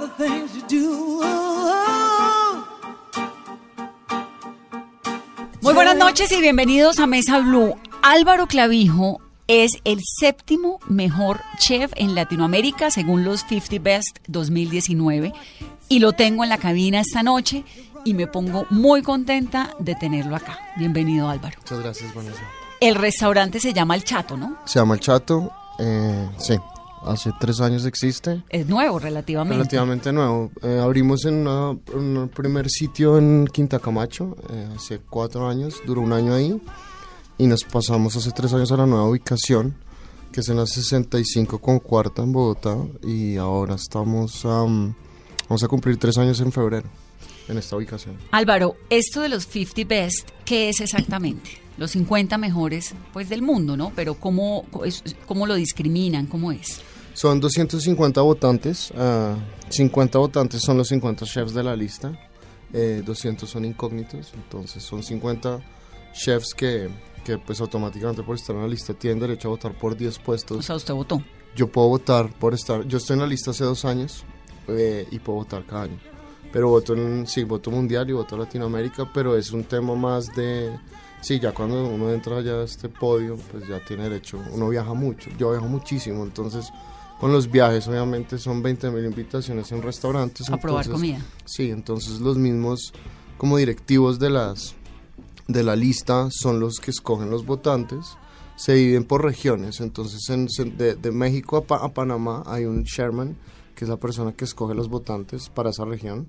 The things you do. Muy buenas noches y bienvenidos a Mesa Blue. Álvaro Clavijo es el séptimo mejor chef en Latinoamérica según los 50 Best 2019 y lo tengo en la cabina esta noche y me pongo muy contenta de tenerlo acá. Bienvenido Álvaro. Muchas gracias, Vanessa. El restaurante se llama El Chato, ¿no? Se llama El Chato, eh, sí, hace tres años existe, Es nuevo relativamente. relativamente nuevo. Eh, abrimos en una- un primer sitio en Quinta Camacho, eh, hace cuatro años, duró un año ahí, y nos pasamos hace tres años a la nueva ubicación, que es en la 65 con cuarta en Bogotá, y ahora estamos, am, vamos a cumplir tres años en febrero en esta ubicación. Álvaro, esto de los 50 Best, ¿qué es exactamente? Los 50 mejores pues del mundo, ¿no? Pero ¿cómo, cómo lo discriminan? ¿Cómo es? Son 250 votantes, ah, 50 votantes son los 50 chefs de la lista, eh, 200 son incógnitos, entonces son 50 chefs que, que pues automáticamente por estar en la lista tienen derecho a votar por 10 O puestos. sea, usted votó. Yo puedo votar por estar, yo estoy en la lista hace dos años eh, y puedo votar cada año, pero voto en, sí, voto mundial y voto Latinoamérica, pero es un tema más de... Sí, ya cuando uno entra ya a este podio, pues ya tiene derecho. Uno viaja mucho, yo viajo muchísimo, entonces con los viajes obviamente son 20 mil invitaciones en restaurantes. A probar entonces- comida. Sí, entonces los mismos como directivos de las de la lista son los que escogen los votantes. Se dividen por regiones, entonces en- de, de México a, Pa- a Panamá hay un chairman, que es la persona que escoge los votantes para esa región.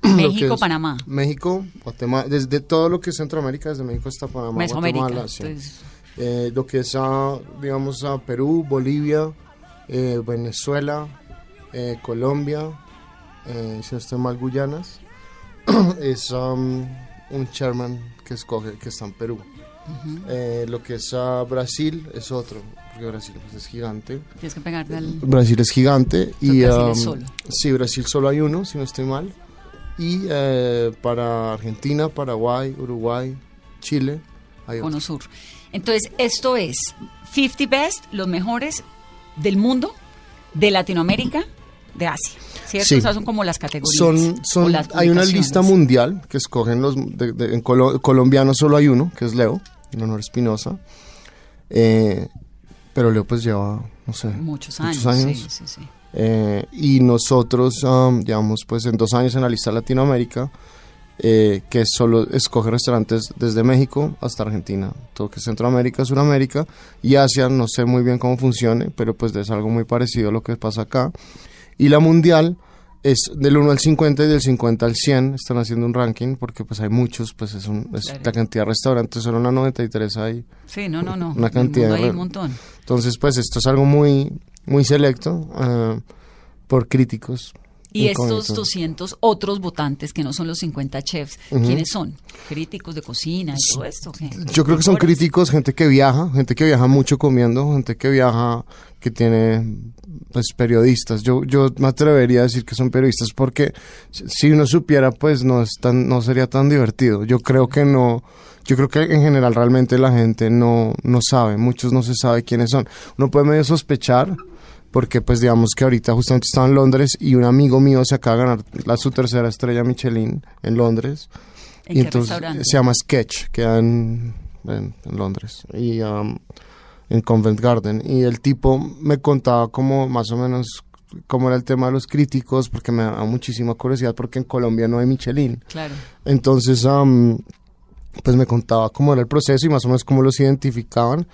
México, Panamá. México, Guatemala, desde todo lo que es Centroamérica, desde México hasta Panamá, Mesoamérica. Guatemala, sí. Entonces, Eh, lo que es, a, digamos, a Perú, Bolivia, eh, Venezuela, eh, Colombia, eh, si no estoy mal, Guyanas, es um, un chairman que escoge, que está en Perú. Eh, lo que es a Brasil es otro, porque Brasil pues, es gigante. tienes que pegarte al... Brasil es gigante y Brasil es um, solo. sí, Brasil solo hay uno, si no estoy mal. Y eh, para Argentina, Paraguay, Uruguay, Chile, hay. Cono Sur. Entonces, esto es 50 Best, los mejores del mundo, de Latinoamérica, de Asia. ¿Cierto? Sí. O sea, son como las categorías. Son, son, las hay una lista mundial que escogen los. de- de- en colo- colombiano solo hay uno, que es Leo, en honor a Espinosa. Eh, pero Leo, pues lleva, no sé. Muchos años. Muchos años. Sí, sí, sí. Eh, y nosotros um, llevamos, pues, en dos años en la lista Latinoamérica, eh, que solo escoge restaurantes desde México hasta Argentina. Todo que es Centroamérica, Suramérica y Asia, no sé muy bien cómo funcione, pero pues es algo muy parecido a lo que pasa acá. Y la mundial es del 1 al 50 y del 50 al 100, están haciendo un ranking porque pues hay muchos, pues es, un- es Claro. la cantidad de restaurantes, solo una 93 hay. Sí, no, no, no. Una En cantidad hay un montón. Entonces pues esto es algo muy, muy selecto eh, por críticos. Y estos 200 otros votantes que no son los 50 chefs, ¿quiénes son? ¿Críticos de cocina y todo esto? ¿qué? Yo creo que son críticos, gente que viaja, gente que viaja mucho comiendo, gente que viaja, que tiene pues periodistas. Yo, yo me atrevería a decir que son periodistas porque si- si uno supiera pues no es tan, no sería tan divertido. Yo creo que no, yo creo que en general realmente la gente no, no sabe, muchos no se sabe quiénes son. Uno puede medio sospechar porque pues digamos que ahorita justamente estaba en Londres y un amigo mío se acaba de ganar la, su tercera estrella Michelin en Londres. ¿En y qué entonces restaurante? se llama Sketch, queda en, en, en Londres y um, en Covent Garden. Y el tipo me contaba como más o menos cómo era el tema de los críticos, porque me da muchísima curiosidad, porque en Colombia no hay Michelin. Claro. Entonces, um, pues me contaba cómo era el proceso y más o menos cómo los identificaban.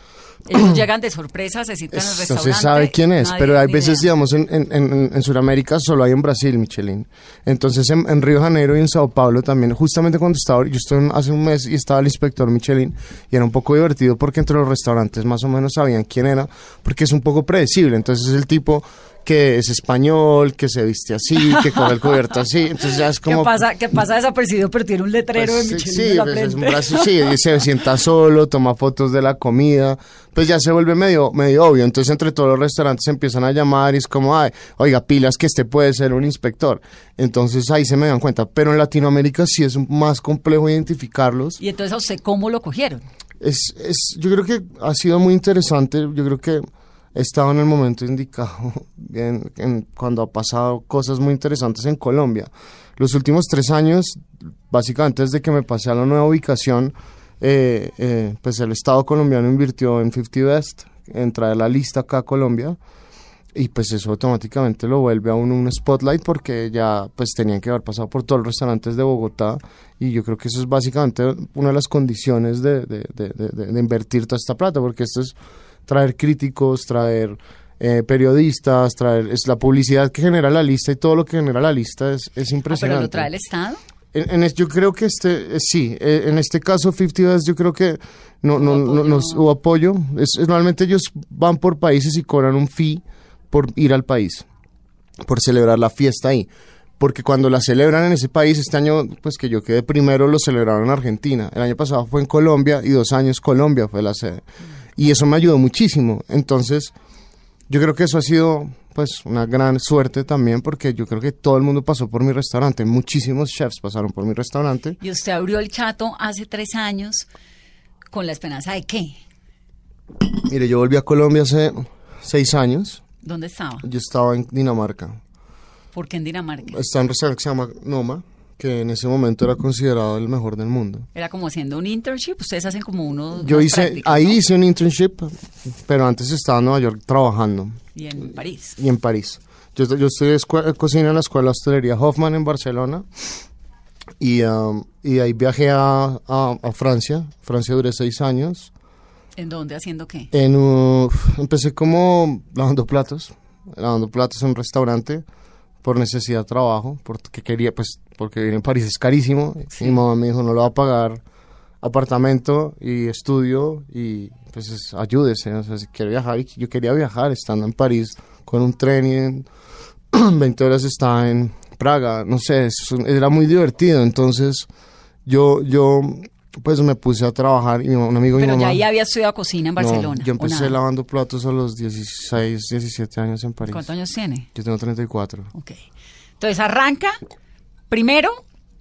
Ellos llegan de sorpresa, se citan en el No restaurante. se sabe quién es, pero hay veces, idea. digamos, en, en, en, en Sudamérica solo hay en Brasil Michelin. Entonces, en, en Río de Janeiro y en Sao Paulo también, justamente cuando estaba, yo estuve hace un mes y estaba el inspector Michelin y era un poco divertido porque entre los restaurantes más o menos sabían quién era, porque es un poco predecible. Entonces, es el tipo que que es español, que se viste así, que con el cubierto así. Entonces ya es como... ¿Qué pasa, que pasa desapercibido, pero tiene un letrero Pues, de sí, Michelin sí, en la pues, es un brazo, sí, y se sienta solo, toma fotos de la comida, pues ya se vuelve medio, medio obvio. Entonces entre todos los restaurantes se empiezan a llamar y es como, ay, oiga, pilas que este puede ser un inspector. Entonces ahí se me dan cuenta. Pero en Latinoamérica sí es más complejo identificarlos. Y entonces, ¿a usted cómo lo cogieron? Es, es, yo creo que ha sido muy interesante. Yo creo que estado en el momento indicado en- en- cuando ha pasado cosas muy interesantes en Colombia. Los últimos tres años, básicamente desde que me pasé a la nueva ubicación, eh, eh, pues el Estado colombiano invirtió en 50 Best, en traer la lista acá a Colombia. Y pues eso automáticamente lo vuelve a un spotlight porque ya pues tenían que haber pasado por todos los restaurantes de Bogotá y yo creo que eso es básicamente una de las condiciones de- de invertir toda esta plata porque esto es traer críticos, traer eh, periodistas, traer es la publicidad que genera la lista y todo lo que genera la lista es, es Ah, pero impresionante. lo trae el Estado. En, en es- yo creo que este, eh, sí, eh, en este caso 50 Best yo creo que no, no, Hubo no, apoyo. nos- hubo apoyo. Es, es- normalmente ellos van por países y cobran un fee por ir al país, por celebrar la fiesta ahí. Porque cuando la celebran en ese país, este año, pues que yo quedé primero, lo celebraron en Argentina. El año pasado fue en Colombia y dos años Colombia fue la sede. Y eso me ayudó muchísimo. Entonces, yo creo que eso ha sido pues una gran suerte también porque yo creo que todo el mundo pasó por mi restaurante, muchísimos chefs pasaron por mi restaurante. Y usted abrió el chato hace tres años con la esperanza de qué? Mire, yo volví a Colombia hace seis años, ¿Dónde estaba? yo estaba en Dinamarca, ¿Por qué en Dinamarca? estaba en un restaurante que se llama Noma, que en ese momento era considerado el mejor del mundo. Era como haciendo un internship. Ustedes hacen como uno. Yo hice, ahí ¿no? hice un internship, pero antes estaba en Nueva York trabajando Y en París. y en París. Yo, yo estudié escue- cocina en la escuela de hostelería Hoffman en Barcelona y, um, y de ahí viajé a, a- a Francia. Francia duré seis años. ¿En dónde? ¿Haciendo qué? En, uh, empecé como lavando platos, lavando platos en un restaurante por necesidad de trabajo, porque quería, pues, porque vivir en París es carísimo. Sí. Mi mamá me dijo, no lo va a pagar apartamento y estudio y pues es- ayúdese, o sea, si quiere viajar, yo quería viajar estando en París con un tren y en 20 horas estaba en Praga, no sé, es era muy divertido, entonces yo, yo pues me puse a trabajar y un amigo de mi Pero ya mamá... ahí había estudiado cocina en No, Barcelona. yo ¿o empecé lavando platos a los 16, 17 años en París. ¿Cuántos años tiene? Yo tengo 34. Ok. Entonces arranca primero,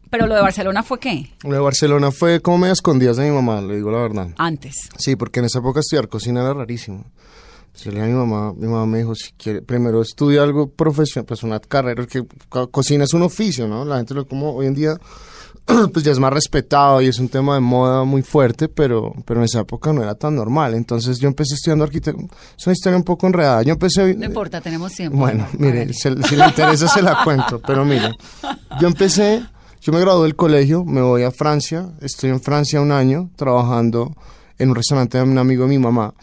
pero lo de Barcelona fue qué? Lo de Barcelona fue como medio escondidas de mi mamá, le digo la verdad. Antes. Sí, porque en esa época estudiar cocina era rarísimo. Yo le dije a mi mamá, mi mamá me dijo, si quiere, primero estudia algo profesional, pues una carrera, que co- cocina es un oficio, ¿no? La gente lo como hoy en día, pues ya es más respetado y es un tema de moda muy fuerte, pero, pero en esa época no era tan normal. Entonces yo empecé estudiando arquitectura, es una historia un poco enredada. Yo empecé... No importa, tenemos tiempo. Bueno, mire, se- si le interesa se la cuento, pero mire, yo empecé, yo me gradué del colegio, me voy a Francia, estoy en Francia un año trabajando en un restaurante de un amigo de mi mamá,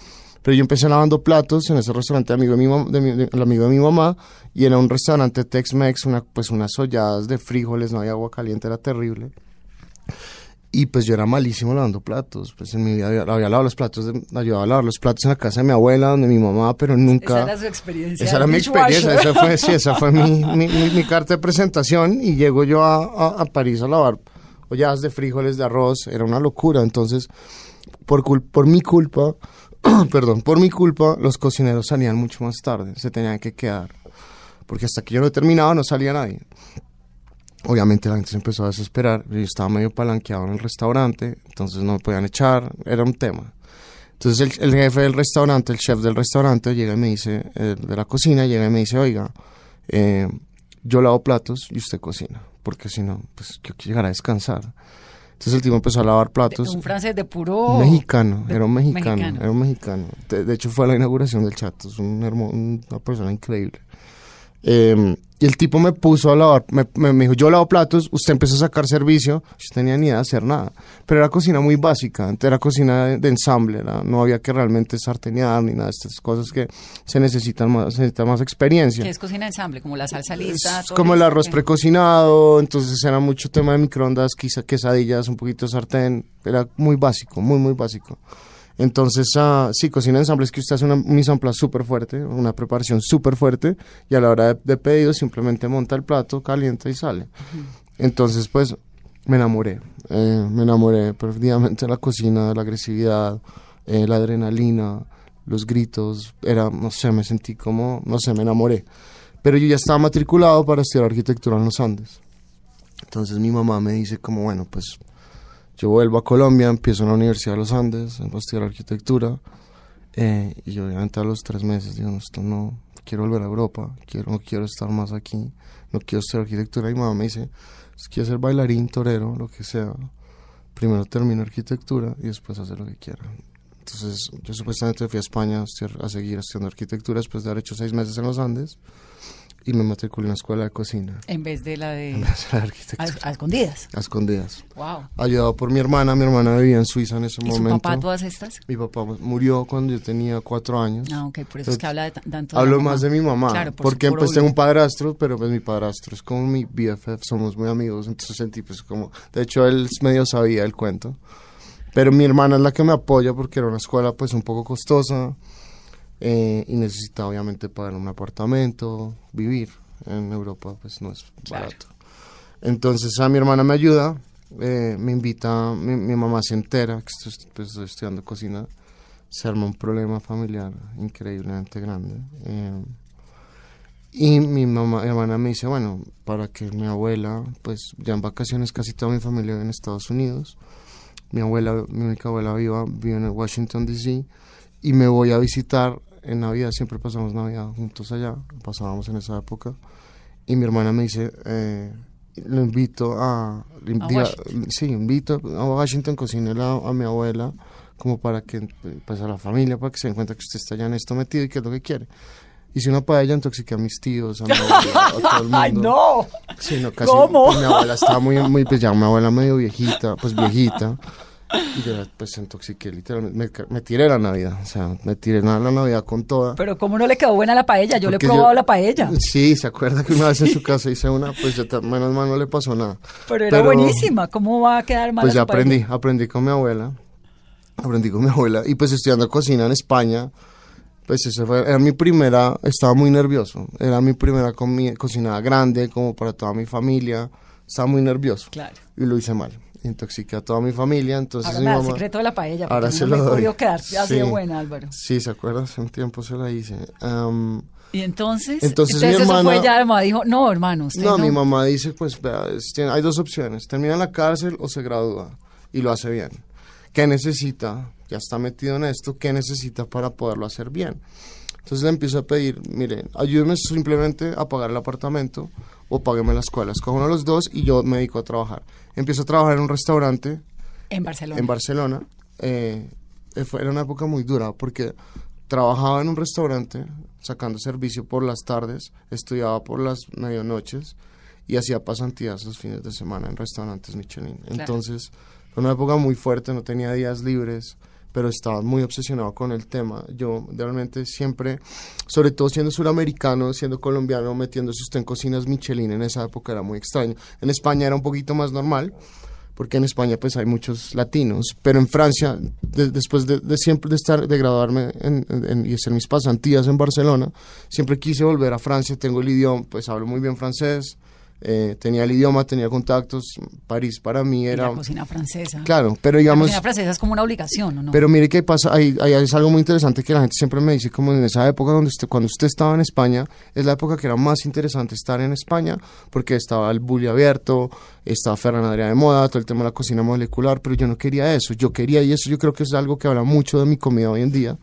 pero yo empecé lavando platos en ese restaurante amigo de mi, de mi- de- el amigo de mi mamá y era un restaurante Tex-Mex, una, pues unas holladas de frijoles, no había agua caliente, era terrible. Y pues yo era malísimo lavando platos, pues en mi vida había, había lavado los platos, de- ayudaba a lavar los platos en la casa de mi abuela, donde mi mamá, pero nunca... Esa era su experiencia. Esa era mi experiencia, esa fue, sí, esa fue mi, mi, mi- mi carta de presentación y llego yo a, a- a París a lavar olladas de frijoles, de arroz, era una locura, entonces por, cul- por mi culpa, perdón, por mi culpa los cocineros salían mucho más tarde, se tenían que quedar, porque hasta que yo no terminaba no salía nadie. Obviamente la gente se empezó a desesperar, yo estaba medio palanqueado en el restaurante, entonces no me podían echar, era un tema. Entonces el, el jefe del restaurante, el chef del restaurante, llega y me dice, de la cocina, llega y me dice, oiga, eh, yo lavo platos y usted cocina, porque si no, pues yo quiero llegar a descansar. Entonces el tipo empezó a lavar platos. Un francés de puro. Mexicano, de- era un mexicano, mexicano. era un mexicano. De, de hecho fue a la inauguración del Chato, es un hermo- una persona increíble. Eh, y el tipo me puso a lavar, me, me- me dijo, yo lavo platos, usted empezó a sacar servicio, yo tenía ni idea de hacer nada. Pero era cocina muy básica, era cocina de, de ensamble, no había que realmente sartenear ni nada de estas cosas que se necesitan más, se necesita más experiencia. Que es cocina de ensamble, como la salsa lista. Es como el arroz ¿qué? precocinado, entonces era mucho tema de microondas, quizá quesadillas, un poquito de sartén, era muy básico, muy, muy básico. Entonces, ah, sí, cocina de ensamble es que usted hace una, un ensamble súper fuerte, una preparación súper fuerte, y a la hora de, de pedido simplemente monta el plato, calienta y sale. Entonces, pues, me enamoré. eh, me enamoré perdidamente de la cocina, de la agresividad, eh, la adrenalina, los gritos. Era, no sé, me sentí como, no sé, me enamoré. Pero yo ya estaba matriculado para estudiar arquitectura en los Andes. Entonces mi mamá me dice como, bueno, pues yo vuelvo a Colombia, empiezo en la Universidad de los Andes, a estudiar arquitectura. eh, y obviamente a los tres meses digo, no, esto no, quiero volver a Europa, quiero, no quiero estar más aquí, no quiero estudiar arquitectura. Y mamá me dice, si quieres ser bailarín, torero, lo que sea, primero termino arquitectura y después hacer lo que quiera. Entonces yo supuestamente fui a España a seguir estudiando arquitectura después de haber hecho seis meses en los Andes y me matriculé en una escuela de cocina. En vez de la de... En vez de la A, arquitectura. a escondidas. A escondidas. Wow. Ayudado por mi hermana, mi hermana vivía en Suiza en ese ¿Y momento. papá todas estas? Mi papá murió cuando yo tenía cuatro años. Ah, ok, por eso es que habla de tanto de Hablo la más de mi mamá, Claro, por porque por pues un padrastro, pero pues mi padrastro es como mi BFF, somos muy amigos, entonces sentí pues como, de hecho él medio sabía el cuento, pero mi hermana es la que me apoya porque era una escuela pues un poco costosa eh, y necesitaba obviamente pagar un apartamento, vivir en Europa pues no es Claro. barato. Entonces a mi hermana me ayuda, eh, me invita, mi, mi mamá se entera que estoy, pues, estoy estudiando cocina, se arma un problema familiar increíblemente grande. eh, y mi mamá, mi hermana me dice, bueno, para que mi abuela, pues ya en vacaciones casi toda mi familia vive en Estados Unidos. Mi abuela, mi única abuela viva, vive en Washington, D.C. Y me voy a visitar en Navidad, siempre pasamos Navidad juntos allá, pasábamos en esa época. Y mi hermana me dice, eh, lo invito a... A diga- sí, invito a Washington, cocínele a, a mi abuela, como para que, pues a la familia, para que se den cuenta que usted está ya en esto metido y que es lo que quiere. Hice una paella, intoxiqué a mis tíos, a mi abuela, a todo el mundo. ¡Ay, no! Sí, no, casi. ¿Cómo? pues, mi abuela estaba muy, muy, pues ya mi abuela medio viejita, pues viejita. Y yo pues intoxiqué literalmente. Me, me tiré la Navidad, o sea, me tiré la, la Navidad con toda. Pero ¿cómo no le quedó buena la paella? Yo le he probado yo- la paella. Sí, se acuerda que una vez en su casa hice una, pues yo menos mal no le pasó nada. Pero era buenísima. ¿Cómo va a quedar mal Pues ya paella? aprendí, aprendí con mi abuela. Aprendí con mi abuela. Y pues estudiando cocina en España, pues eso fue, era mi primera, estaba muy nervioso. Era mi primera comi- cocinada grande, como para toda mi familia. Estaba muy nervioso. Claro. Y lo hice mal. Intoxiqué a toda mi familia, entonces Ahora mi da el mamá... secreto de la paella. Ahora porque se no lo doy. quedar de Sí. buena, Álvaro. Sí, ¿se acuerda? Hace un tiempo se la hice. Am, Y entonces, Entonces mi eso hermana- fue ya, mamá dijo, no, hermano, usted no, no. mi mamá dice, pues hay dos opciones, termina en la cárcel o se gradúa y lo hace bien. ¿Qué necesita? Ya está metido en esto, ¿qué necesita para poderlo hacer bien? Entonces le empiezo a pedir, mire, ayúdeme simplemente a pagar el apartamento o págueme la escuela. Escojo uno de los dos y yo me dedico a trabajar. Empiezo a trabajar en un restaurante En Barcelona. en Barcelona. eh, fue, era una época muy dura porque trabajaba en un restaurante sacando servicio por las tardes, estudiaba por las medianoches y hacía pasantías los fines de semana en restaurantes Michelin. Entonces fue una época muy fuerte, no tenía días libres, pero estaba muy obsesionado con el tema. Yo realmente siempre, sobre todo siendo suramericano, siendo colombiano, metiéndose usted en cocinas Michelin en esa época era muy extraño. En España era un poquito más normal porque en España pues hay muchos latinos, pero en Francia, de- después de, siempre de estar, de graduarme en- en- y hacer mis pasantías en Barcelona, siempre quise volver a Francia, tengo el idioma, pues hablo muy bien francés, eh, tenía el idioma, tenía contactos, París para mí Y era... la cocina francesa. Claro, pero La digamos... cocina francesa es como una obligación, ¿o no? Pero mire que pasa, ahí, ahí es algo muy interesante que la gente siempre me dice, como en esa época donde usted, cuando usted estaba en España, es la época que era más interesante estar en España, porque estaba el bully abierto, estaba Ferran Adrià de moda, todo el tema de la cocina molecular, pero yo no quería eso, yo quería, y eso yo creo que es algo que habla mucho de mi comida hoy en día,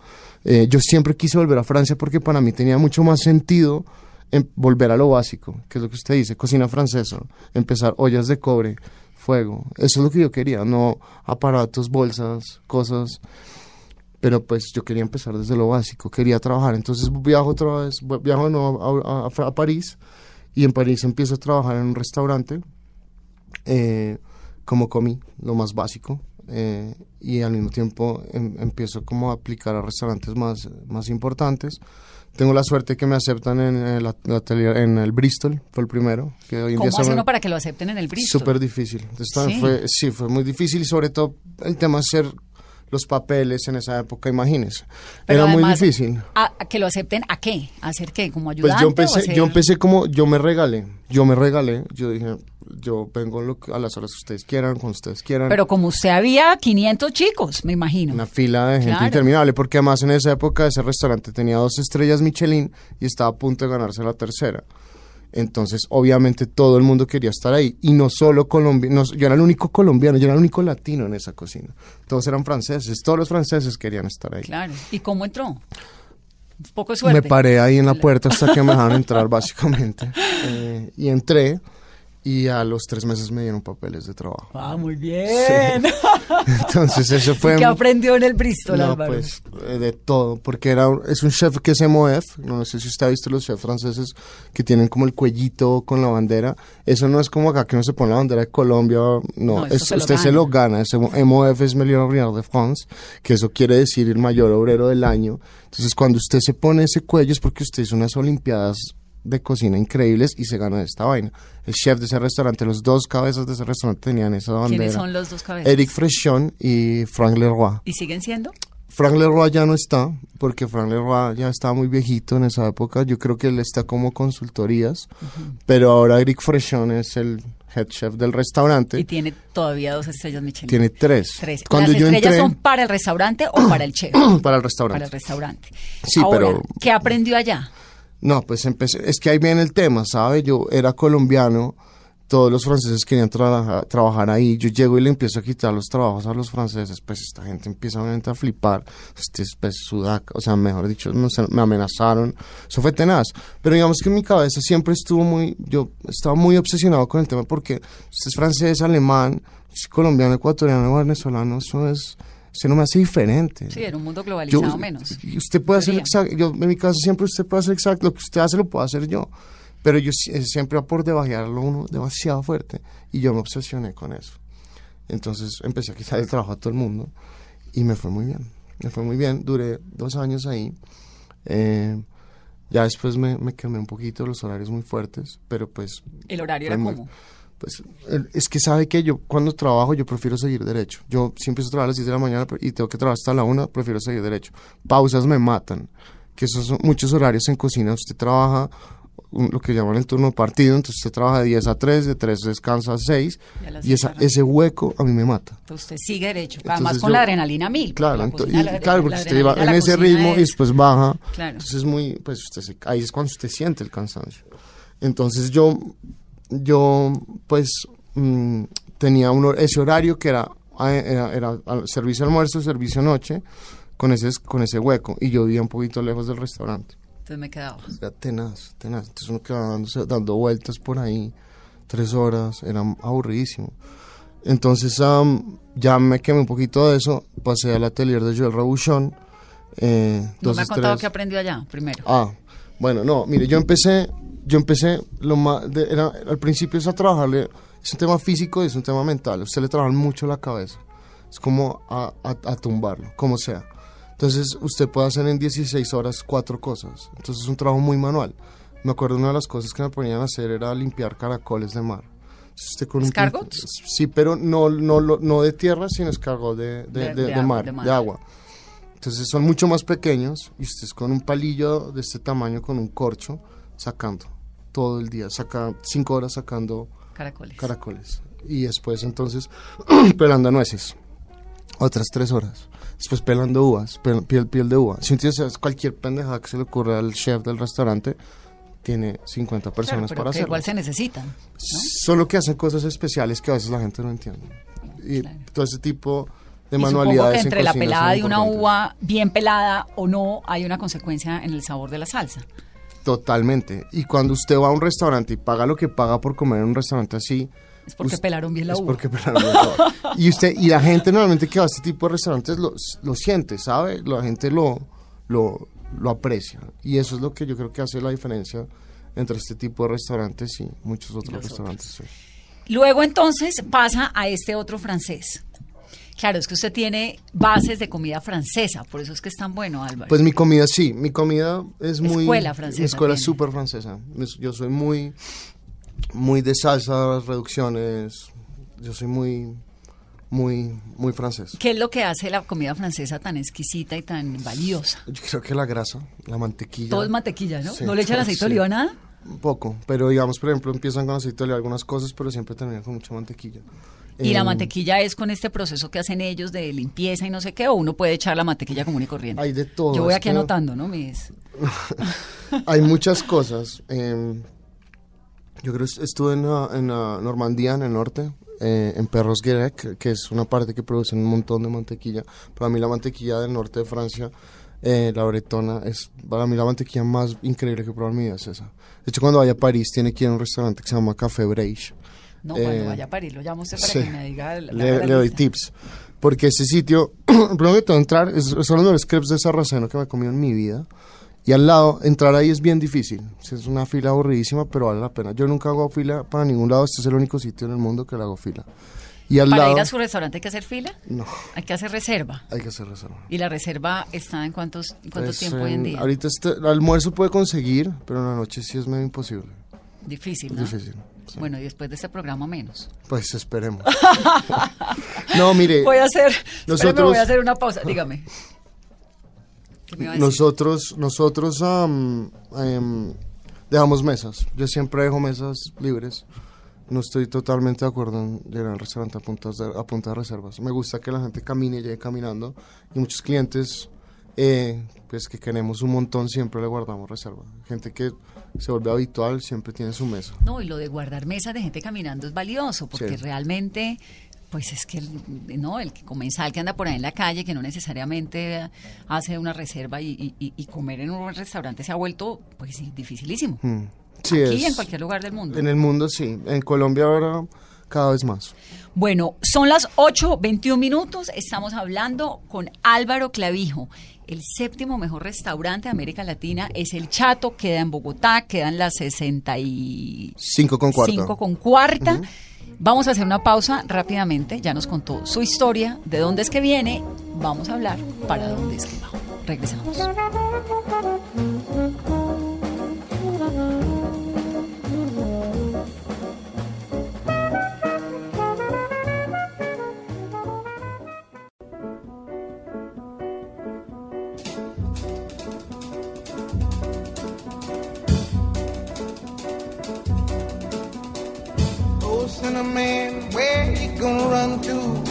eh, yo siempre quise volver a Francia porque para mí tenía mucho más sentido en volver a lo básico, que es lo que usted dice, cocina francesa, empezar ollas de cobre, fuego, eso es lo que yo quería, no aparatos, bolsas, cosas, pero pues yo quería empezar desde lo básico, quería trabajar, entonces viajo otra vez, viajo de nuevo a París y en París empiezo a trabajar en un restaurante, eh, como comí, lo más básico, eh, y al mismo tiempo em- empiezo como a aplicar a restaurantes más, más importantes. Tengo la suerte que me aceptan en el, at- atelier- en el Bristol, fue el primero. Que hoy en ¿Cómo día hace uno para que lo acepten en el Bristol? Súper difícil. Entonces, Sí. Fue, sí, fue muy difícil y sobre todo el tema de ser los papeles en esa época, imagínese. Pero Era muy difícil. ¿a- a que lo acepten a qué? ¿A hacer qué? ¿Como Pues ayudante? yo o empecé, hacer- yo empecé como, yo me regalé, yo me regalé, yo dije, yo vengo lo a las horas que ustedes quieran, cuando ustedes quieran. Pero como usted había 500 chicos, me imagino. Una fila de gente Claro. interminable, porque además en esa época ese restaurante tenía dos estrellas Michelin y estaba a punto de ganarse la tercera. Entonces, obviamente, todo el mundo quería estar ahí. Y no solo colombianos, yo era el único colombiano, yo era el único latino en esa cocina. Todos eran franceses, todos los franceses querían estar ahí. Claro. ¿Y cómo entró? Poco suerte. Me paré ahí en la puerta hasta que me dejaron entrar, básicamente. Eh, y entré y a los tres meses me dieron papeles de trabajo. Ah, muy bien. Entonces, eso fue... ¿Qué aprendió en el Bristol, No, Álvaro? pues eh, de todo, porque era es un chef que es MOF, no sé si usted ha visto los chefs franceses que tienen como el cuellito con la bandera, eso no es como acá que uno se pone la bandera de Colombia, no, No, es- se usted se gana. lo gana, ese MOF es Meilleur Ouvrier de France, que eso quiere decir el mayor obrero del año, entonces cuando usted se pone ese cuello es porque usted hizo unas olimpiadas de cocina increíbles y se gana esta vaina. El chef de ese restaurante, los dos cabezas de ese restaurante tenían esa bandera. ¿Quiénes son los dos cabezas? Eric Frechon y Frank Leroy. ¿Y siguen siendo? Frank Leroy ya no está, porque Frank Leroy ya estaba muy viejito en esa época. Yo creo que él está como consultorías, pero ahora Eric Frechon es el head chef del restaurante. Y tiene todavía dos estrellas Michelin. Tiene tres. Tres. Cuando ¿Las yo estrellas entré son para el restaurante o para el chef? para el restaurante. para el restaurante. Sí, Ahora, pero- ¿qué aprendió allá? No, pues empecé, es que ahí viene el tema, ¿sabe? Yo era colombiano, todos los franceses querían trabajar, ahí, yo llego y le empiezo a quitar los trabajos a los franceses, pues esta gente empieza obviamente a flipar, este es pues sudaca, o sea, mejor dicho, sé, me amenazaron, eso fue tenaz, pero digamos que en mi cabeza siempre estuvo muy, yo estaba muy obsesionado con el tema porque usted es francés, alemán, es colombiano, ecuatoriano, venezolano, eso es, eso no me hace diferente. Sí, en un mundo globalizado Yo- menos. Usted puede hacer exacto, yo en mi caso siempre usted puede hacer exacto, lo que usted hace lo puedo hacer yo, pero yo eh, siempre va por debajearlo uno demasiado fuerte y yo me obsesioné con eso. Entonces empecé a quitar el trabajo a todo el mundo y me fue muy bien, me fue muy bien, duré dos años ahí, eh, ya después me, me quemé un poquito los horarios muy fuertes, pero pues ¿El horario era muy-? Pues es que sabe que yo cuando trabajo yo prefiero seguir derecho. Yo si empiezo a trabajar a las 10 de la mañana y tengo que trabajar hasta la 1, prefiero seguir derecho. Pausas me matan, que esos son muchos horarios en cocina. Usted trabaja un- lo que llaman el turno partido, entonces usted trabaja de 10 a 3, de 3 descansa a 6 Y y esa, ese hueco a mí me mata. Entonces usted sigue derecho. Además Entonces con yo- la adrenalina mil. Claro, la ento- cocina, y- la- claro, la porque usted va en ese ritmo y es- después baja. Claro. Entonces es muy, pues usted se- ahí es cuando usted siente el cansancio. Entonces yo, yo, pues mm, tenía un, ese horario que era, ah, era, servicio almuerzo, servicio noche, con ese, con ese hueco. Y yo vivía un poquito lejos del restaurante. Entonces me quedaba. Era tenaz, tenaz. Entonces uno quedaba dándose- dando vueltas por ahí, tres horas, era aburridísimo. Entonces ya me quemé un poquito de eso, pasé al atelier de Joel Rabuchon. Eh, No me ha contado qué aprendió allá, primero. Ah, bueno, no, mire, yo empecé, yo empecé, lo más, de- era, al principio es a trabajarle, es un tema físico y es un tema mental, usted le trabaja mucho la cabeza, es como a, a- a tumbarlo, como sea. Entonces usted puede hacer en 16 horas cuatro cosas, entonces es un trabajo muy manual. Me acuerdo una de las cosas que me ponían a hacer era limpiar caracoles de mar. Usted con un. Sí, pero no, no, no de tierra, sino escargot de, de, De- de- mar, de mar. de agua. Entonces son mucho más pequeños y usted es con un palillo de este tamaño, con un corcho, sacando todo el día, saca cinco horas sacando Caracoles. caracoles. Y después entonces pelando nueces, otras tres horas. Después pelando uvas, pel- piel, piel de uva. Si entonces cualquier pendejada que se le ocurra al chef del restaurante, tiene 50 Claro, personas pero para hacerlo. igual se necesitan. Solo que hacen cosas especiales que a veces la gente no entiende. Y Claro. todo ese tipo de y manualidades que en entre la pelada de una uva bien pelada o no, hay una consecuencia en el sabor de la salsa. Totalmente. Y cuando usted va a un restaurante y paga lo que paga por comer en un restaurante así, Es porque pelaron bien la es uva. porque pelaron bien la uva. y usted y la gente normalmente que va a este tipo de restaurantes lo, lo siente, ¿sabe? La gente lo, lo, lo aprecia. Y eso es lo que yo creo que hace la diferencia entre este tipo de restaurantes y muchos otros los restaurantes. sí. Luego entonces pasa a este otro francés. Claro, es que usted tiene bases de comida francesa, por eso es que es tan bueno, Álvaro. Pues mi comida sí, mi comida es muy... Escuela francesa Mi escuela es súper francesa. Es- Yo soy muy, muy de salsas, reducciones, yo soy muy, muy, muy francés. ¿Qué es lo que hace la comida francesa tan exquisita y tan valiosa? Yo creo que la grasa, la mantequilla. Todo es mantequilla, ¿no? Sí, ¿No le echan aceite sí. de oliva nada? Un poco, pero digamos, por ejemplo, empiezan con aceite de oliva algunas cosas, pero siempre terminan con mucha mantequilla. ¿Y la Em, mantequilla es con este proceso que hacen ellos de limpieza y no sé qué? ¿O uno puede echar la mantequilla común y corriente? Hay de todo. Yo voy aquí anotando, ¿no? Mis... Hay muchas cosas. em, yo creo que estuve en, la- en la Normandía, en el norte, eh, en Perros Guirec, que es una parte que produce un montón de mantequilla. Para mí la mantequilla del norte de Francia, eh, la bretona, es para mí la mantequilla más increíble que he probado en mi vida es esa. De hecho, cuando vaya a París, tiene que ir a un restaurante que se llama Café Breich. No, Eh, cuando vaya a París, lo llamo usted para Sí. que me diga la, le, le doy tips. Porque ese sitio, primero que todo, entrar, es, son los mejores crepes de sarraceno que me he comido en mi vida. Y al lado, entrar ahí es bien difícil. Es una fila aburridísima, pero vale la pena. Yo nunca hago fila para ningún lado. Este es el único sitio en el mundo que le hago fila. Y al Para lado... ir a su restaurante hay que hacer fila, No, hay que hacer reserva. hay que hacer reserva. ¿Y la reserva está en cuántos, en cuánto Pues, tiempo hoy en en- día? Ahorita este, el almuerzo puede conseguir, pero en la noche sí es medio imposible. Difícil, ¿no? difícil. sí. Bueno, y después de este programa menos. Pues esperemos. no, mire. Voy a hacer, nosotros- voy a hacer una pausa, dígame. ¿Qué me iba a decir? Nosotros, nosotros em, dejamos mesas. Yo siempre dejo mesas libres. No estoy totalmente de acuerdo en llegar al restaurante a, puntas de, a punta de reservas. Me gusta que la gente camine y llegue caminando. Y muchos clientes, eh, pues que queremos un montón, siempre le guardamos reserva. Gente que se vuelve habitual, siempre tiene su mesa. No, y lo de guardar mesas de gente caminando es valioso, porque Sí. realmente, pues es que el, no, el que comensal que anda por ahí en la calle, que no necesariamente hace una reserva y, y- y comer en un restaurante se ha vuelto, pues dificilísimo. Mm. Sí, Aquí y es- en cualquier lugar del mundo. En el mundo sí. En Colombia ahora cada vez más. Bueno, son las 8.21 minutos. Estamos hablando con Álvaro Clavijo. El séptimo mejor restaurante de América Latina es El Chato, queda en Bogotá, queda en la 65 Cinco con cuarta. con cuarta. Vamos a hacer una pausa rápidamente. Ya nos contó su historia, de dónde es que viene. Vamos a hablar para dónde es que va. Regresamos.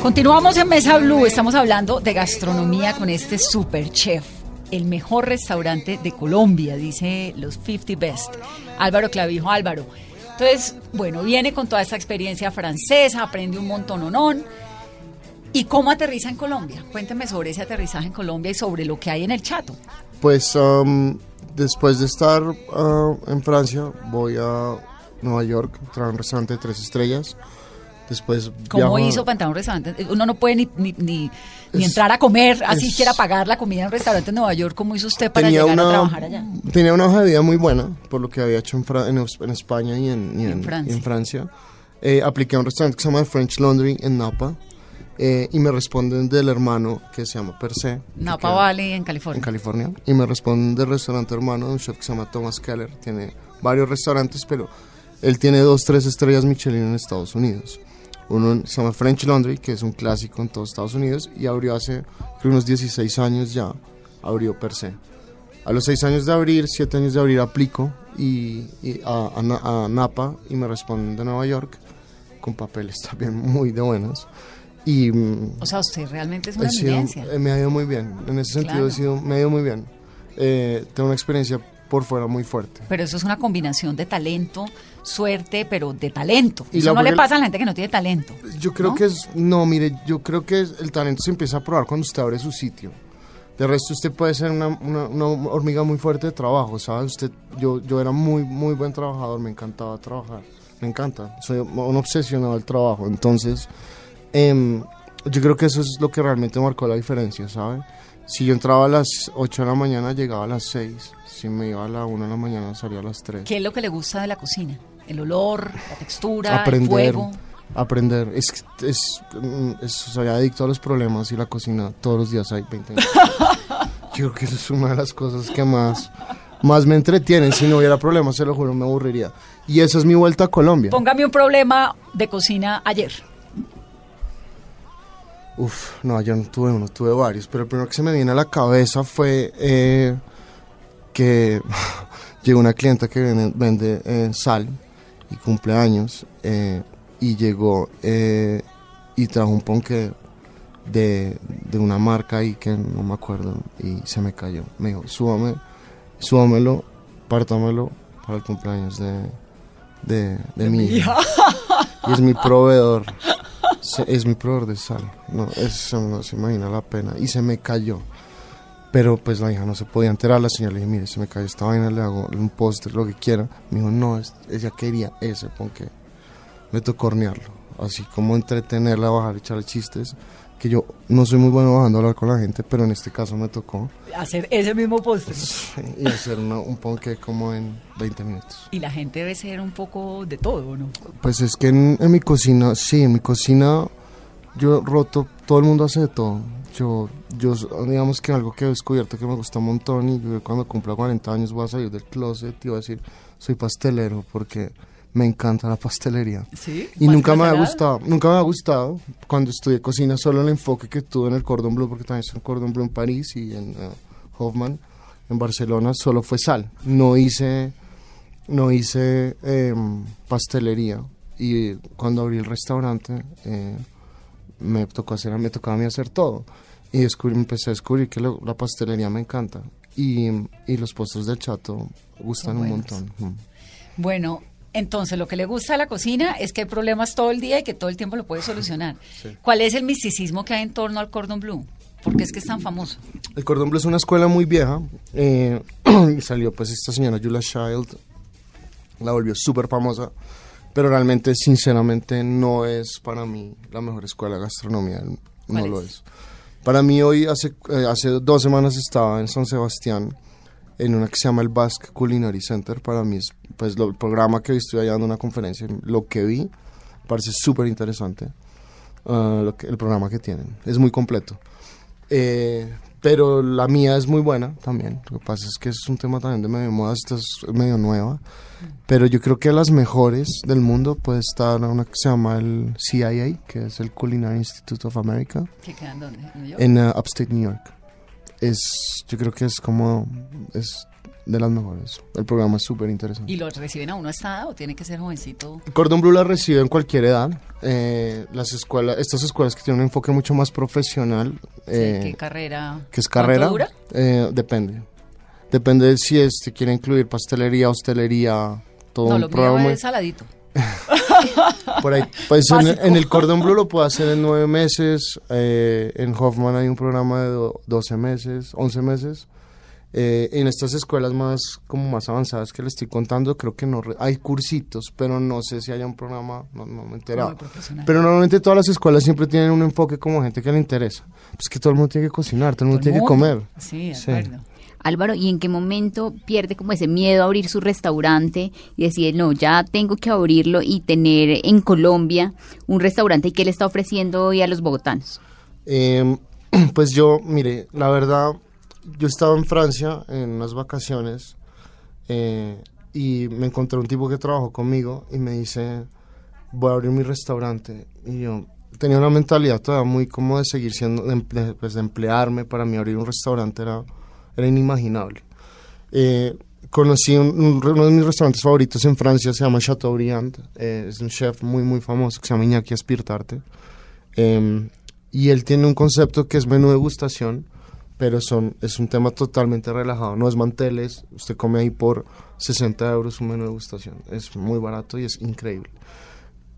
Continuamos en Mesa Blue, estamos hablando de gastronomía con este super chef, el mejor restaurante de Colombia, dice los 50 Best. Álvaro Clavijo, Álvaro. Entonces, bueno, viene con toda esta experiencia francesa, aprende un montononón. ¿Y cómo aterriza en Colombia? Cuénteme sobre ese aterrizaje en Colombia y sobre lo que hay en el Chato. Pues um, después de estar uh, en Francia, voy a Nueva York, trabajo en un restaurante de tres estrellas. Después ¿Cómo hizo para entrar a un restaurante? Uno no puede ni, ni, ni- ni Es- entrar a comer, así es- quiera pagar la comida en un restaurante en Nueva York. ¿Cómo hizo usted para llegar una, a trabajar allá? Tenía una hoja de vida muy buena, por lo que había hecho en, Fra- en, en España y en, y en Francia. y en Francia. Eh, apliqué a un restaurante que se llama French Laundry en Napa. eh, y me responden del hermano que se llama Per Se. que Napa Valley, en California. en California y me responden del restaurante hermano de un chef que se llama Thomas Keller. Tiene varios restaurantes, pero él tiene dos, tres estrellas Michelin en Estados Unidos. Uno se llama French Laundry, que es un clásico en todos Estados Unidos, y abrió hace creo, unos 16 años ya, abrió per se. A los 6 años de abrir, 7 años de abrir, aplico y, y a, a Na- a Napa y me responden de Nueva York, con papeles también muy de buenos. Y mm, O sea, usted realmente es una sido- eh, me ha ido muy bien. En ese sentido, Claro. he sido, me ha ido muy bien. Eh, tengo una experiencia por fuera muy fuerte. Pero eso es una combinación de talento, suerte, pero de talento. Y eso no le pasa a la gente que no tiene talento. Yo creo ¿No? que es. No, mire, yo creo que el talento se empieza a probar cuando usted abre su sitio. De resto, usted puede ser una, una- una hormiga muy fuerte de trabajo, ¿sabe? Usted, yo, yo era muy, muy buen trabajador, me encantaba trabajar. Me encanta. Soy un obsesionado del trabajo. Entonces, em, yo creo que eso es lo que realmente marcó la diferencia, ¿sabe? Si yo entraba a las 8 de la mañana, llegaba a las 6. Si me iba a la 1 de la mañana, salía a las 3. ¿Qué es lo que le gusta de la cocina? El olor, la textura, el fuego. aprender. Es, que- es, mm, es, soy adicto a los problemas y la cocina todos los días hay 20 minutos. Yo creo que eso es una de las cosas que más, más me entretienen. Si no hubiera problemas, se lo juro, me aburriría. Y esa es mi vuelta a Colombia. Póngame un problema de cocina ayer. Uf, no, yo no tuve uno, tuve varios, pero el primero que se me viene a la cabeza fue eh, que llegó una clienta que vende, vende, eh, sal y cumpleaños eh, y llegó eh, y trajo un ponque de, de una marca ahí que no me acuerdo y se me cayó. Me dijo, súbame, súbamelo, pártamelo para el cumpleaños de, de, de mi hija. Y es mi proveedor. Es mi proveedor de sal. No, eso no se imagina la pena. Y se me cayó. Pero pues la hija no se podía enterar. La señora le dije, mire, se me cayó esta vaina, le hago un póster, lo que quiera. Me dijo, no, es- ella quería ese, porque me tocó hornearlo. Así como entretenerla, bajar, echarle chistes. Que yo no soy muy bueno bajando a hablar con la gente, pero en este caso me tocó. Hacer ese mismo postre. Y hacer una- un ponque como en 20 minutos. Y la gente debe ser un poco de todo, ¿no? Pues es que en, en mi cocina, sí, en mi cocina yo roto, todo el mundo hace de todo. Yo, yo, digamos que algo que he descubierto que me gusta un montón y yo cuando cumpla 40 años voy a salir del closet y voy a decir, soy pastelero porque me encanta la pastelería. Sí. Y ¿Más nunca me ha gustado, nunca me ha gustado cuando estudié cocina solo el enfoque que tuve en el Cordon Bleu, porque también hice en Cordon Bleu en París y en eh, Hoffman, en Barcelona, solo fue sal. No hice, no hice em, pastelería. Y cuando abrí el restaurante, eh, me tocó hacer, me tocaba a mí hacer todo. Y descubrí, empecé a descubrir que lo- la pastelería me encanta. Y, y los postres del chato gustan un montón. Mm. Bueno, entonces lo que le gusta a la cocina es que hay problemas todo el día y que todo el tiempo lo puede solucionar. ¿Cuál es el misticismo que hay en torno al cordon bleu? ¿Por qué es que es tan famoso? El Cordon Bleu es una escuela muy vieja. eh, y salió pues esta señora Julia Child. La volvió súper famosa. Pero realmente, sinceramente, no es para mí la mejor escuela de gastronomía. No ¿Cuál lo es? es. Para mí hoy, hace, eh, hace dos semanas estaba en San Sebastián en una que se llama el Basque Culinary Center. Para mí es pues lo- el programa que hoy estoy allá dando una conferencia. Lo que vi parece súper interesante. que- el programa que tienen. Es muy completo. Eh, pero la mía es muy buena también. Lo que pasa es que es un tema también de medio moda, esta es medio nueva. Pero yo creo que las mejores del mundo puede estar una que se llama el CIA, que es el Culinary Institute of America, ¿Que quedan dónde? ¿En Nueva York? en uh, Upstate New York. Es, yo creo que es como, es de las mejores. El programa es súper interesante. ¿Y lo reciben a uno a esta edad o tiene que ser jovencito? Cordon Bleu la recibe en cualquier edad. Eh, las escuelas, estas escuelas que tienen un enfoque mucho más profesional. eh, ¿Qué carrera? ¿Qué es ¿Cuánto carrera? dura? Eh, depende. Depende de si es, te quiere incluir pastelería, hostelería, todo No, un lo programa. es saladito. Por ahí. Pues en, en el Cordon Bleu lo puedo hacer en nueve meses. eh, en Hoffman hay un programa de do- 12 meses, 11 meses. Eh, en estas escuelas más como más avanzadas que le estoy contando, creo que no hay cursitos, pero no sé si haya un programa, no, no me he enterado. Pero normalmente todas las escuelas siempre tienen un enfoque como gente que le interesa. Pues que todo el mundo tiene que cocinar, todo el mundo Todo tiene que comer. Sí, de Sí. acuerdo. Álvaro, ¿y en qué momento pierde como ese miedo a abrir su restaurante y decide, no, ya tengo que abrirlo y tener en Colombia un restaurante y qué le está ofreciendo hoy a los bogotanos? Eh, pues yo, mire, la verdad, yo estaba en Francia en unas vacaciones eh, y me encontré un tipo que trabajó conmigo y me dice, voy a abrir mi restaurante. Y yo tenía una mentalidad todavía muy como de seguir siendo, de, pues, de emplearme. Para mí abrir un restaurante era, era inimaginable. Eh, conocí un- un- uno de mis restaurantes favoritos en Francia, se llama Chateaubriand. eh, es un chef muy, muy famoso que se llama Iñaki Aspirtarte. Em, y él tiene un concepto que es menú degustación, pero son, es un tema totalmente relajado. No es manteles, usted come ahí por 60 euros un menú degustación. Es muy barato y es increíble.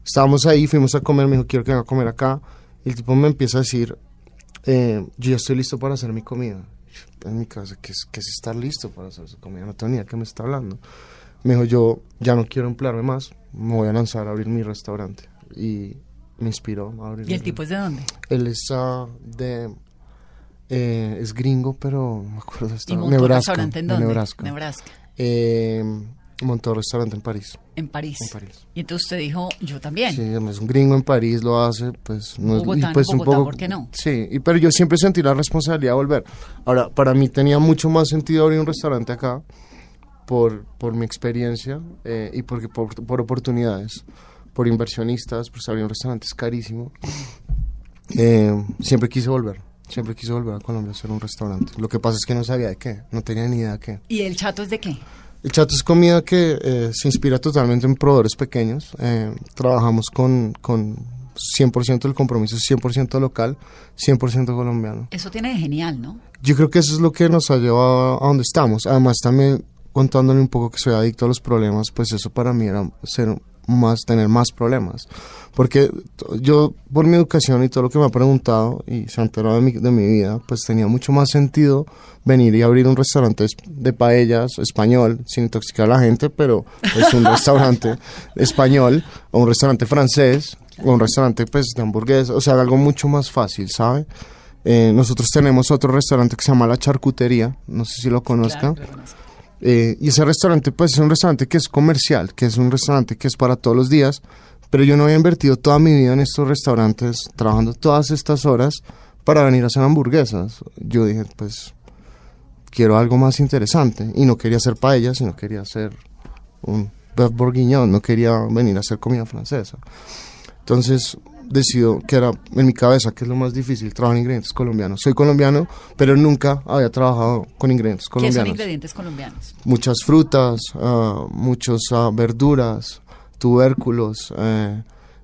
Estábamos ahí, fuimos a comer, me dijo, quiero que venga a comer acá. Y el tipo me empieza a decir, eh, yo ya estoy listo para hacer mi comida. En mi casa, ¿qué es, qué es estar listo para hacer su comida? No tengo ni idea de qué me está hablando. Me dijo, yo ya no quiero emplearme más, me voy a lanzar a abrir mi restaurante. Y me inspiró a abrir ¿Y el tipo es de dónde? él es ah, de. Eh, es gringo, pero me acuerdo de ¿Y estado. montó Nebraska. restaurante en de dónde? Nebraska. Nebraska. Eh, montó restaurante en París. En París. En París. Y entonces usted dijo, yo también. Sí, es un gringo en París, lo hace, pues no es Bogotá, y pues un poco. ¿por qué no? Sí, y, pero yo siempre sentí la responsabilidad de volver. Ahora, para mí tenía mucho más sentido abrir un restaurante acá por, por mi experiencia eh, y porque por, por oportunidades, por inversionistas, pues abrir un restaurante es carísimo. eh, siempre quise volver. Siempre quise volver a Colombia a hacer un restaurante. Lo que pasa es que no sabía de qué, no tenía ni idea de qué. ¿Y el chato es de qué? El chato es comida que eh, se inspira totalmente en proveedores pequeños. Eh, trabajamos con, con 100% del compromiso, es 100% local, 100% colombiano. Eso tiene de genial, ¿no? Yo creo que eso es lo que nos ha llevado a donde estamos. Además, también contándole un poco que soy adicto a los problemas, pues eso para mí era ser más, tener más problemas. Porque yo, por mi educación y todo lo que me ha preguntado y se ha enterado de mi, de mi vida, pues tenía mucho más sentido venir y abrir un restaurante es- de paellas español, sin intoxicar a la gente, pero es un restaurante español, o un restaurante francés, o un restaurante pues de hamburguesas, o sea, algo mucho más fácil, ¿sabe? Eh, nosotros tenemos otro restaurante que se llama La Charcutería, no sé si lo conozcan. Claro. Eh, y ese restaurante, pues es un restaurante que es comercial, que es un restaurante que es para todos los días, pero yo no había invertido toda mi vida en estos restaurantes, trabajando todas estas horas para venir a hacer hamburguesas. Yo dije, pues quiero algo más interesante y no quería hacer paella, sino quería hacer un beef bourguignon, no quería venir a hacer comida francesa. Entonces decido que era en mi cabeza que es lo más difícil trabajar en ingredientes colombianos. Soy colombiano, pero nunca había trabajado con ingredientes ¿Qué colombianos son ingredientes colombianos? muchas frutas, ah, muchas ah, verduras, tubérculos. eh,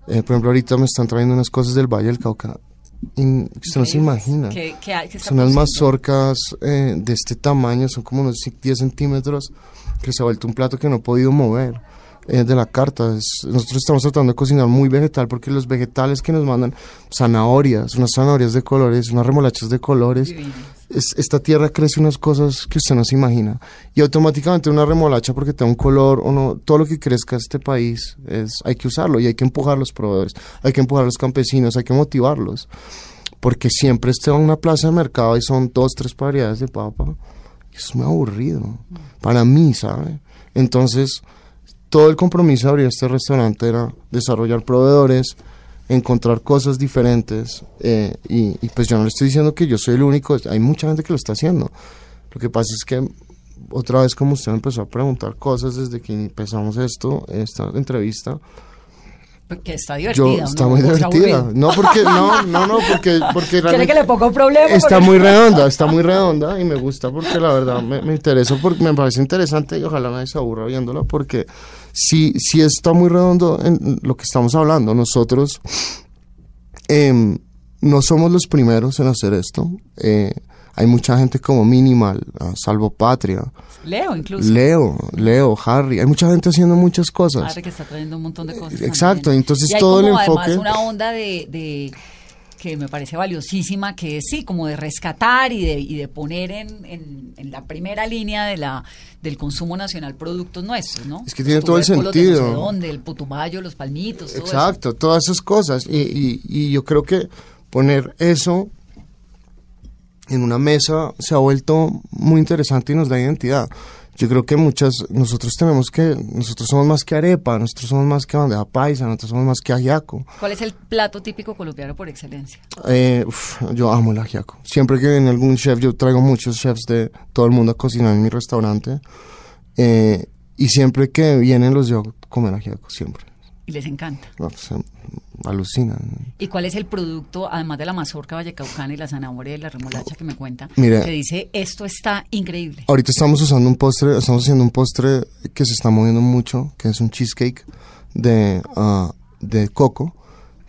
eh, por ejemplo, ahorita me están trayendo unas cosas del Valle del Cauca. in- que usted no se imagina. ¿Qué, qué qué Son unas mazorcas eh, de este tamaño, son como unos 10 centímetros, que se ha vuelto un plato que no he podido mover eh, de la carta. Es- nosotros estamos tratando de cocinar muy vegetal porque los vegetales que nos mandan, zanahorias, unas zanahorias de colores, unas remolachas de colores, es- esta tierra crece unas cosas que usted no se imagina. Y automáticamente una remolacha porque te da un color o no, todo lo que crezca este país es, hay que usarlo y hay que empujar a los proveedores, hay que empujar a los campesinos, hay que motivarlos. Porque siempre esté en una plaza de mercado y son dos, tres variedades de papa. es muy aburrido. Para mí, ¿sabe? Entonces, todo el compromiso de abrir este restaurante era desarrollar proveedores, encontrar cosas diferentes eh, y, y pues yo no le estoy diciendo que yo soy el único, hay mucha gente que lo está haciendo. Lo que pasa es que otra vez como usted me empezó a preguntar cosas desde que empezamos esto, esta entrevista, Que está divertida. yo ¿no? está muy O sea, divertida. No porque no, no, no, porque porque ¿Quiere que le ponga un problema? está Porque- muy redonda, está muy redonda y me gusta porque la verdad me, me interesa porque me parece interesante y ojalá nadie se aburra viéndola porque sí, sí está muy redondo en lo que estamos hablando. Nosotros em, no somos los primeros en hacer esto. Eh, hay mucha gente como Minimal, ah, Salvo Patria, Leo, incluso. Leo, Leo, Harry. Hay mucha gente haciendo muchas cosas. Harry que está trayendo un montón de cosas. Exacto, también. entonces Y hay todo el como enfoque- Además, una onda de, de- que me parece valiosísima, que es sí, como de rescatar y de, y de poner en, en- en la primera línea de la del consumo nacional productos nuestros, ¿no? Es que tiene Los todo el de no sé sentido. dónde, el putumayo, los palmitos, todo eso. Exacto, todas esas cosas. Y, y- y yo creo que poner eso en una mesa se ha vuelto muy interesante y nos da identidad. Yo creo que muchas, nosotros tenemos que, nosotros somos más que arepa, nosotros somos más que bandeja paisa, nosotros somos más que ajiaco. ¿Cuál es el plato típico colombiano por excelencia? Eh, uf, yo amo el ajiaco. Siempre que viene algún chef, yo traigo muchos chefs de todo el mundo a cocinar en mi restaurante. Eh, y siempre que vienen los llevo a comer ajiaco, siempre. Y les encanta. No, se alucinan. ¿Y cuál es el producto, además de la mazorca vallecaucana y la zanahoria y la remolacha que me cuenta, Mira. que dice, esto está increíble? Ahorita estamos usando un postre, estamos haciendo un postre que se está moviendo mucho, que es un cheesecake de, ah, de coco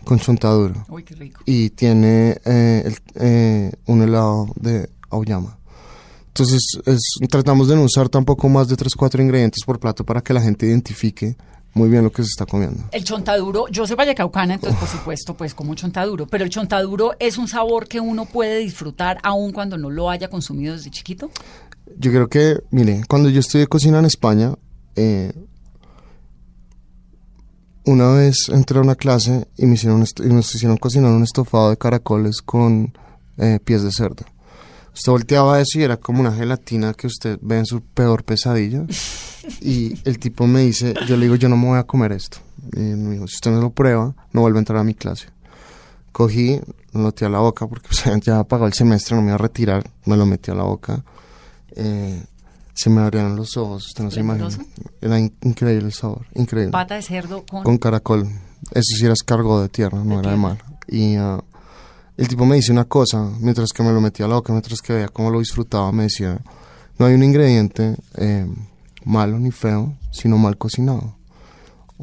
con chontaduro. Uy, qué rico. Y tiene eh, el- eh, un helado de auyama. Entonces, es- tratamos de no usar tampoco más de 3, 4 ingredientes por plato para que la gente identifique muy bien lo que se está comiendo. El chontaduro, yo soy vallecaucana, entonces por supuesto, pues como chontaduro, pero el chontaduro es un sabor que uno puede disfrutar aun cuando no lo haya consumido desde chiquito. Yo creo que, mire, cuando yo estudié cocina en España, eh, una vez entré a una clase y, me hicieron y nos hicieron cocinar un estofado de caracoles con eh, pies de cerdo. Usted volteaba eso y era como una gelatina que usted ve en su peor pesadilla. Y el tipo me dice, yo le digo, yo no me voy a comer esto. Y me dijo, si usted no lo prueba, no vuelve a entrar a mi clase. Cogí, lo metí a la boca porque o sea, ya pagó el semestre, no me iba a retirar, me lo metí a la boca. Eh, se me abrieron los ojos, usted no se imagina. Era in- increíble el sabor, increíble. Pata de cerdo con... Con caracol. Eso sí era escargot de tierra, no De era de tierra. mar. Y ah, el tipo me dice una cosa, mientras que me lo metía a la boca, mientras que veía cómo lo disfrutaba, me decía, no hay un ingrediente eh, malo ni feo, sino mal cocinado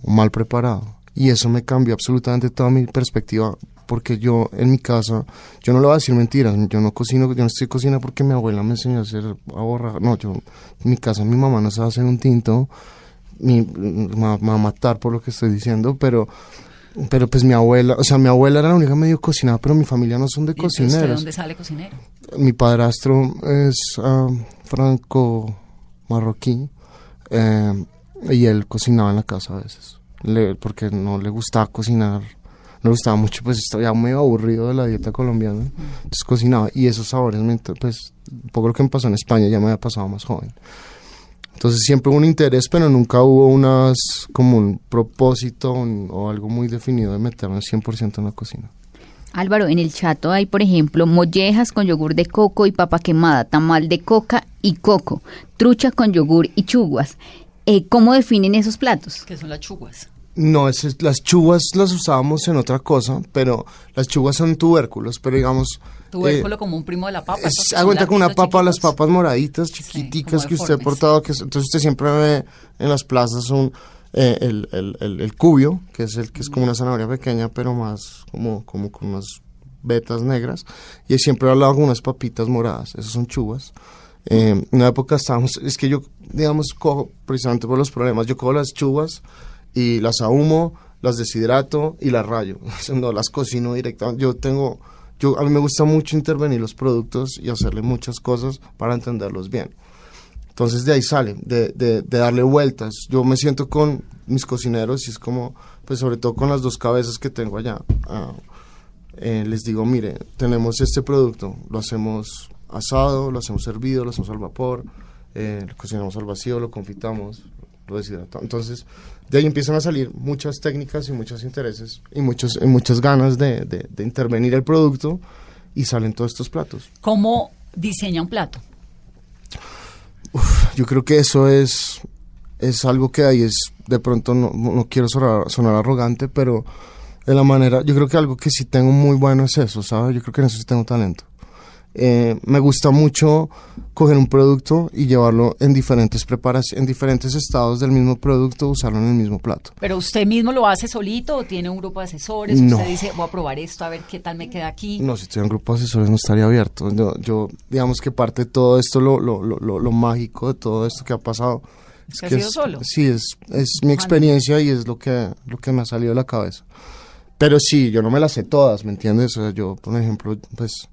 o mal preparado. Y eso me cambió absolutamente toda mi perspectiva, porque yo en mi casa, yo no le voy a decir mentiras, yo no cocino, yo no estoy cocinando porque mi abuela me enseñó a hacer a borrar, no, yo en mi casa mi mamá no sabe hacer un tinto, me va a matar por lo que estoy diciendo, pero pero pues mi abuela, o sea, mi abuela era la única medio cocinada, pero mi familia no son de ¿Y entonces, ¿De cocineros. dónde sale cocinero? Mi padrastro es ah, franco marroquí eh, y él cocinaba en la casa a veces, le- porque no le gustaba cocinar, no le gustaba mucho, pues estaba ya medio aburrido de la dieta colombiana, entonces cocinaba y esos sabores, pues un poco lo que me pasó en España ya me había pasado más joven. Entonces siempre hubo un interés, pero nunca hubo unas como un propósito un- o algo muy definido de meterme 100% en la cocina. Álvaro, en el chato hay, por ejemplo, mollejas con yogur de coco y papa quemada, tamal de coca y coco, trucha con yogur y chuguas. Eh, ¿Cómo definen esos platos? Que son las chuguas. No, es- las chuvas las usábamos en otra cosa, pero las chuvas son tubérculos, pero digamos... Tubérculo eh, como un primo de la papa. es- cuenta con una papa, las chiquitos. papas moraditas, chiquiticas que usted ha portado, que es- entonces usted siempre ve en las plazas un, eh, el, el, el, el cubio, que es el que es como una zanahoria pequeña, pero más como, como con unas vetas negras, y siempre lado con unas papitas moradas, esas son chuvas. Eh, en una época estábamos, es que yo, digamos, cojo, precisamente por los problemas, yo cojo las chuvas y las ahumo, las deshidrato y las rayo. no las cocino directamente. Yo tengo, yo a mí me gusta mucho intervenir los productos y hacerle muchas cosas para entenderlos bien. Entonces de ahí sale, de, de, de darle vueltas. Yo me siento con mis cocineros y es como, pues sobre todo con las dos cabezas que tengo allá. ah, eh, les digo, mire, tenemos este producto, lo hacemos asado, lo hacemos hervido, lo hacemos al vapor, eh, lo cocinamos al vacío, lo confitamos, lo. Entonces, de ahí empiezan a salir muchas técnicas y muchos intereses y, muchos, y muchas ganas de, de- de intervenir el producto y salen todos estos platos. ¿Cómo diseña un plato? Yo creo que eso es, es algo que ahí es, de pronto no, no no quiero sonar, sonar arrogante, pero de la manera, yo creo que algo que sí tengo muy bueno es eso, ¿sabes? Yo creo que en eso sí tengo talento. Eh, me gusta mucho coger un producto y llevarlo en diferentes preparaciones, en diferentes estados del mismo producto, usarlo en el mismo plato. ¿Pero usted mismo lo hace solito o tiene un grupo de asesores? No. Usted dice, voy a probar esto, a ver qué tal me queda aquí. No, si estoy en grupo de asesores no estaría abierto. Yo, yo, digamos que parte de todo esto, lo, lo, lo, lo, mágico de todo esto que ha pasado. Es que ha sido solo. Sí, es, es mi experiencia y es lo que, lo que me ha salido de la cabeza. Pero sí, yo no me las sé todas, ¿me entiendes? O sea, yo, por ejemplo, pues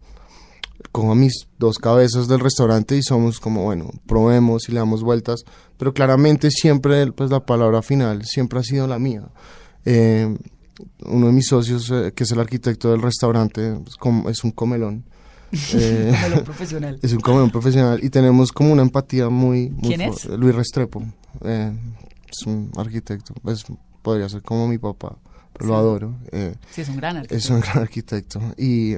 cojo a mis dos cabezas del restaurante y somos como, bueno, probemos y le damos vueltas, pero claramente siempre, pues la palabra final siempre ha sido la mía. Eh, uno de mis socios, eh, que es el arquitecto del restaurante, pues, com- es un comelón. Eh, Melón profesional. es un comelón profesional y tenemos como una empatía muy... muy ¿Quién es? Luis Restrepo. eh, es un arquitecto, pues podría ser como mi papá, pero lo adoro. eh, Sí, es un gran arquitecto. es un gran arquitecto. Y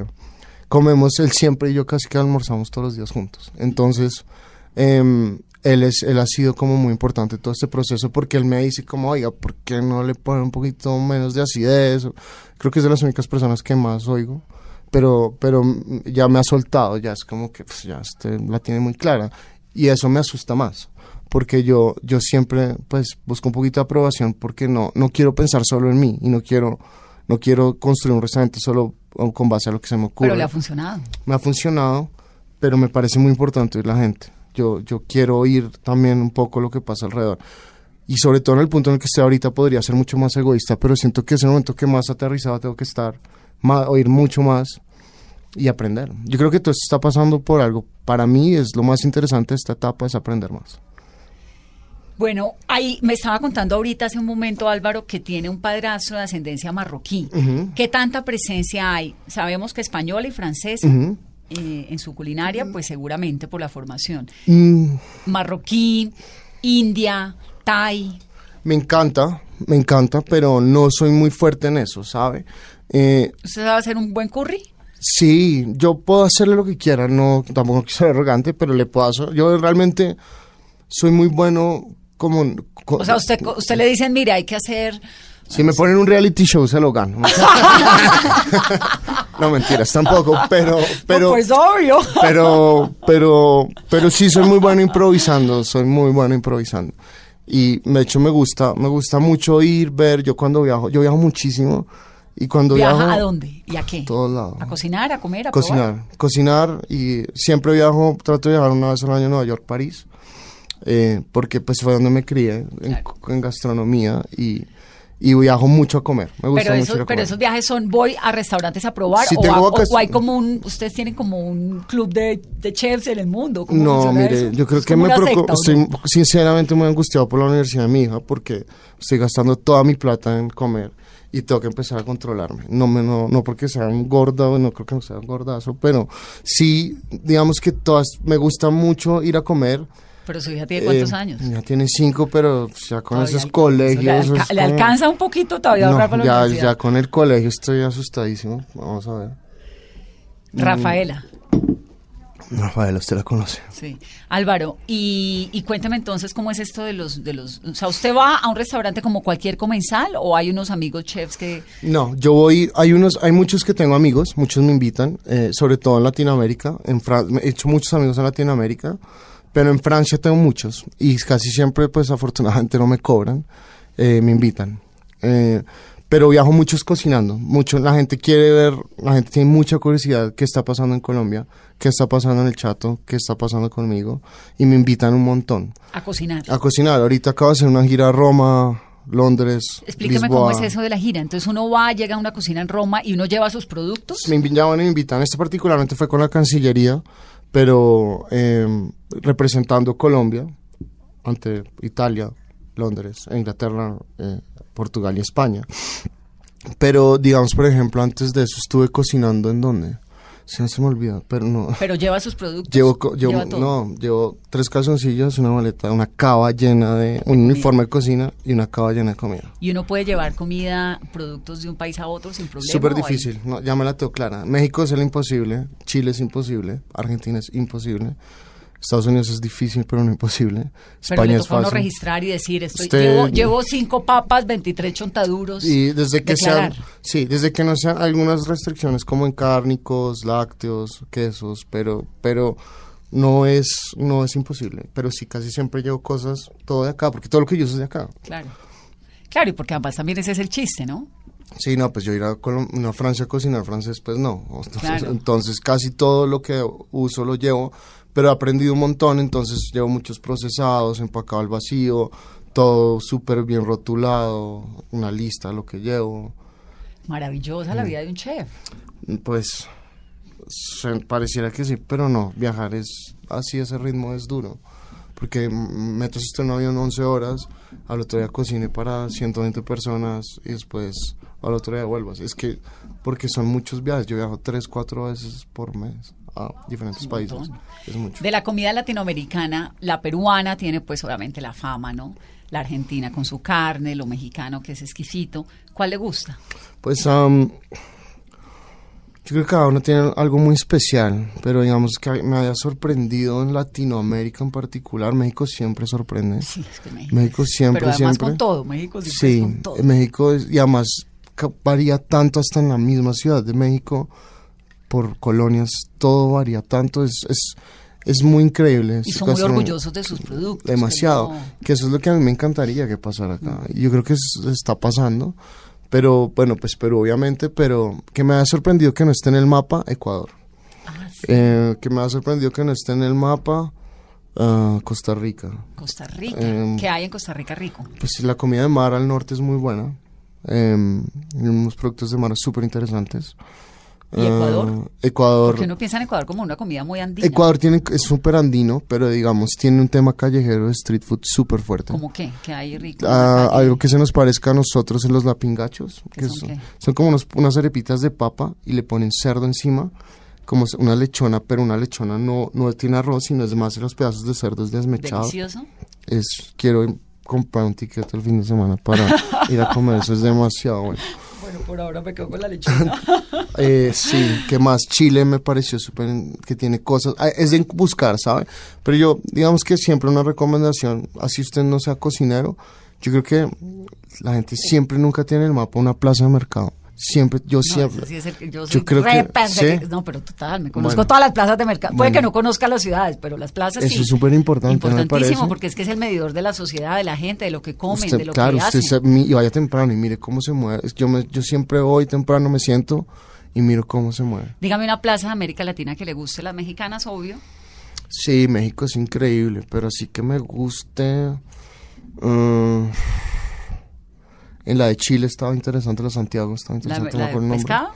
comemos él siempre y yo casi que almorzamos todos los días juntos. Entonces, em, él, es, él ha sido como muy importante todo este proceso porque él me dice como, oiga, ¿por qué no le ponen un poquito menos de acidez? Creo que es de las únicas personas que más oigo. Pero, pero ya me ha soltado, ya es como que pues, ya este, la tiene muy clara. Y eso me asusta más porque yo, yo siempre pues busco un poquito de aprobación porque no, no quiero pensar solo en mí y no quiero, no quiero construir un restaurante solo con base a lo que se me ocurre. Pero le ha funcionado. me ha funcionado, pero me parece muy importante oír la gente. Yo, yo quiero oír también un poco lo que pasa alrededor. Y sobre todo en el punto en el que estoy ahorita podría ser mucho más egoísta, pero siento que es el momento que más aterrizado tengo que estar, más, oír mucho más y aprender. Yo creo que todo esto está pasando por algo. Para mí es lo más interesante de esta etapa, es aprender más. Bueno, ahí me estaba contando ahorita hace un momento Álvaro que tiene un padrastro de ascendencia marroquí. ¿Qué tanta presencia hay? Sabemos que española y francesa eh, en su culinaria, pues seguramente por la formación. Mm, Marroquí, India, Thai. me encanta, me encanta, pero no soy muy fuerte en eso, ¿sabe? Eh, ¿Usted sabe hacer un buen curry? Sí, yo puedo hacerle lo que quiera, no, tampoco quiero ser arrogante, pero le puedo hacer. Yo realmente soy muy bueno como... co- O sea, usted, usted le dicen, mire, hay que hacer Si me ponen un reality show, se lo gano. no, mentiras, tampoco, pero... pero pues obvio. pero, pero, pero sí soy muy bueno improvisando, soy muy bueno improvisando. Y de hecho me gusta, me gusta mucho ir, ver, yo cuando viajo, yo viajo muchísimo y cuando ¿Viaja viajo... a dónde? ¿Y a qué? A todos lados. ¿A cocinar, a comer, a probar? Cocinar, cocinar y siempre viajo, trato de viajar una vez al año a Nueva York, París, eh, porque pues fue donde me crié, en, en gastronomía y, y viajo mucho a comer, me gusta Pero, mucho eso- ir a pero esos viajes son, voy a restaurantes a probar o, a- o- hay como un, ustedes tienen como un club de, de chefs en el mundo. ¿Cómo No, mire, eso? yo creo Es que me secta, ¿o no? estoy sinceramente muy angustiado por la universidad de mi hija porque estoy gastando toda mi plata en comer y tengo que empezar a controlarme. No, me, no, no porque sea un gordo, no creo que no sea un gordazo, pero sí, digamos que todas, me gusta mucho ir a comer. Pero su hija tiene cuántos Eh, años. Ya tiene cinco, pero ya con Todavía esos colegios. Le, eso alca- es le como- alcanza un poquito todavía No, ahorrar para ya, con el colegio estoy asustadísimo. Vamos a ver. Rafaela. Rafael, usted la conoce. Sí. Álvaro, y, y cuéntame entonces cómo es esto de los, de los, o sea, ¿usted va a un restaurante como cualquier comensal o hay unos amigos chefs que, No, yo voy, hay unos, hay muchos que tengo amigos, muchos me invitan, eh, sobre todo en Latinoamérica, en Fran- he hecho muchos amigos en Latinoamérica, pero en Francia tengo muchos y casi siempre, pues afortunadamente no me cobran, eh, me invitan. Eh, pero viajo muchos cocinando, mucho, la gente quiere ver, la gente tiene mucha curiosidad qué está pasando en Colombia, qué está pasando en el Chato, qué está pasando conmigo y me invitan un montón a cocinar? a cocinar. Ahorita acabo de hacer una gira a Roma, Londres, Lisboa. cómo es eso de la gira. Entonces uno va, llega a una cocina en Roma y uno lleva sus productos. Me invitaban y me invitan. Este particularmente fue con la Cancillería, pero eh, representando Colombia ante Italia, Londres, e Inglaterra, eh, Portugal y España. Pero, digamos, por ejemplo, antes de eso estuve cocinando en dónde. Se me olvida, pero no. Pero lleva sus productos. Llevo, llevo- lleva todo. no, llevo tres calzoncillos, una maleta, una cava llena de, un uniforme de cocina y una cava llena de comida. Y uno puede llevar comida, productos de un país a otro sin problema. Súper ¿o hay- difícil, no, ya me la tengo clara. México es el imposible, Chile es imposible, Argentina es imposible, Estados Unidos es difícil pero no imposible, Pero España le es fácil. registrar y decir, estoy, Usted- llevo, llevo cinco papas, 23 chontaduros. Y desde que sean, sí, desde que no sean algunas restricciones como en cárnicos, lácteos, quesos, pero, pero no es, no es imposible. Pero sí, casi siempre llevo cosas todo de acá, porque todo lo que yo uso es de acá. Claro. Claro, y porque además también ese es el chiste, ¿no? Sí, no, pues yo ir a, Colom- no, a Francia a cocinar francés, pues no. Entonces, Claro. entonces casi todo lo que uso lo llevo, pero he aprendido un montón, entonces llevo muchos procesados, empacado al vacío, todo súper bien rotulado, una lista de lo que llevo. Maravillosa Mm. la vida de un chef. Pues pareciera que sí, pero no, viajar es así, ese ritmo es duro. Porque metes usted en un avión 11 horas, al otro día cocine para 120 personas y después al otro día vuelvas. Es que, porque son muchos viajes, yo viajo 3, 4 veces por mes a diferentes países. montón. Es mucho. De la comida latinoamericana, la peruana tiene pues obviamente la fama, ¿no? La argentina con su carne, lo mexicano que es exquisito. ¿Cuál le gusta? Pues am, yo creo que cada uno tiene algo muy especial, pero digamos que me haya sorprendido en Latinoamérica en particular, México siempre sorprende. Sí, es que México. México siempre, Pero además siempre. con todo, México siempre Sí, es con todo. México y además varía tanto hasta en la misma ciudad de México por colonias, todo varía tanto, es, es, es muy increíble. Y son muy orgullosos de sus productos. que Demasiado, no- que eso es lo que a mí me encantaría que pasara acá. Y Yo creo que es- está pasando, pero bueno, pues Perú obviamente, pero que me ha sorprendido que no esté en el mapa Ecuador. Ah, sí, Eh, que me ha sorprendido que no esté en el mapa ah, Costa Rica. Costa Rica. em, ¿Qué hay en Costa Rica rico? Pues la comida de mar al norte es muy buena. Eh, unos productos de mar súper interesantes. ¿Y Ecuador? Ah, Ecuador. Porque uno piensa en Ecuador como una comida muy andina. Ecuador tiene, es súper andino, pero digamos, tiene un tema callejero de street food súper fuerte. ¿Cómo qué? ¿Qué hay rico? Ah, algo que se nos parezca a nosotros en los lapingachos. ¿Qué que son son, son como unos- unas arepitas de papa y le ponen cerdo encima, como una lechona, pero una lechona no, no tiene arroz, sino es más los pedazos de cerdo es desmechado. Delicioso. Es, quiero comprar un ticket el fin de semana para ir a comer, eso es demasiado bueno. Por ahora me quedo con la lechona. Eh, sí, que más Chile me pareció súper, que tiene cosas, ah, es de buscar, ¿sabe? Pero yo, digamos que siempre una recomendación, así usted no sea cocinero, Yo creo que la gente siempre nunca tiene en el mapa una plaza de mercado. Siempre, yo No, siempre. sí el yo creo re que- ¿sí? No, pero total, me conozco Bueno. todas las plazas de mercado. Puede Bueno. que no conozca las ciudades, pero las plazas sí. Eso es súper importante, ¿no me Importantísimo, porque es que es el medidor de la sociedad, de la gente, de lo que comen, Usted- de lo claro, que usted hacen. se- mi- y vaya temprano y mire cómo se mueve. Yo, me- yo siempre voy temprano, me siento y miro cómo se mueve. Dígame una plaza de América Latina que le guste, las mexicanas, obvio. Sí, México es increíble, pero así que me guste. mm, en la de Chile estaba interesante, la de Santiago estaba La, interesante, la no el de pescado,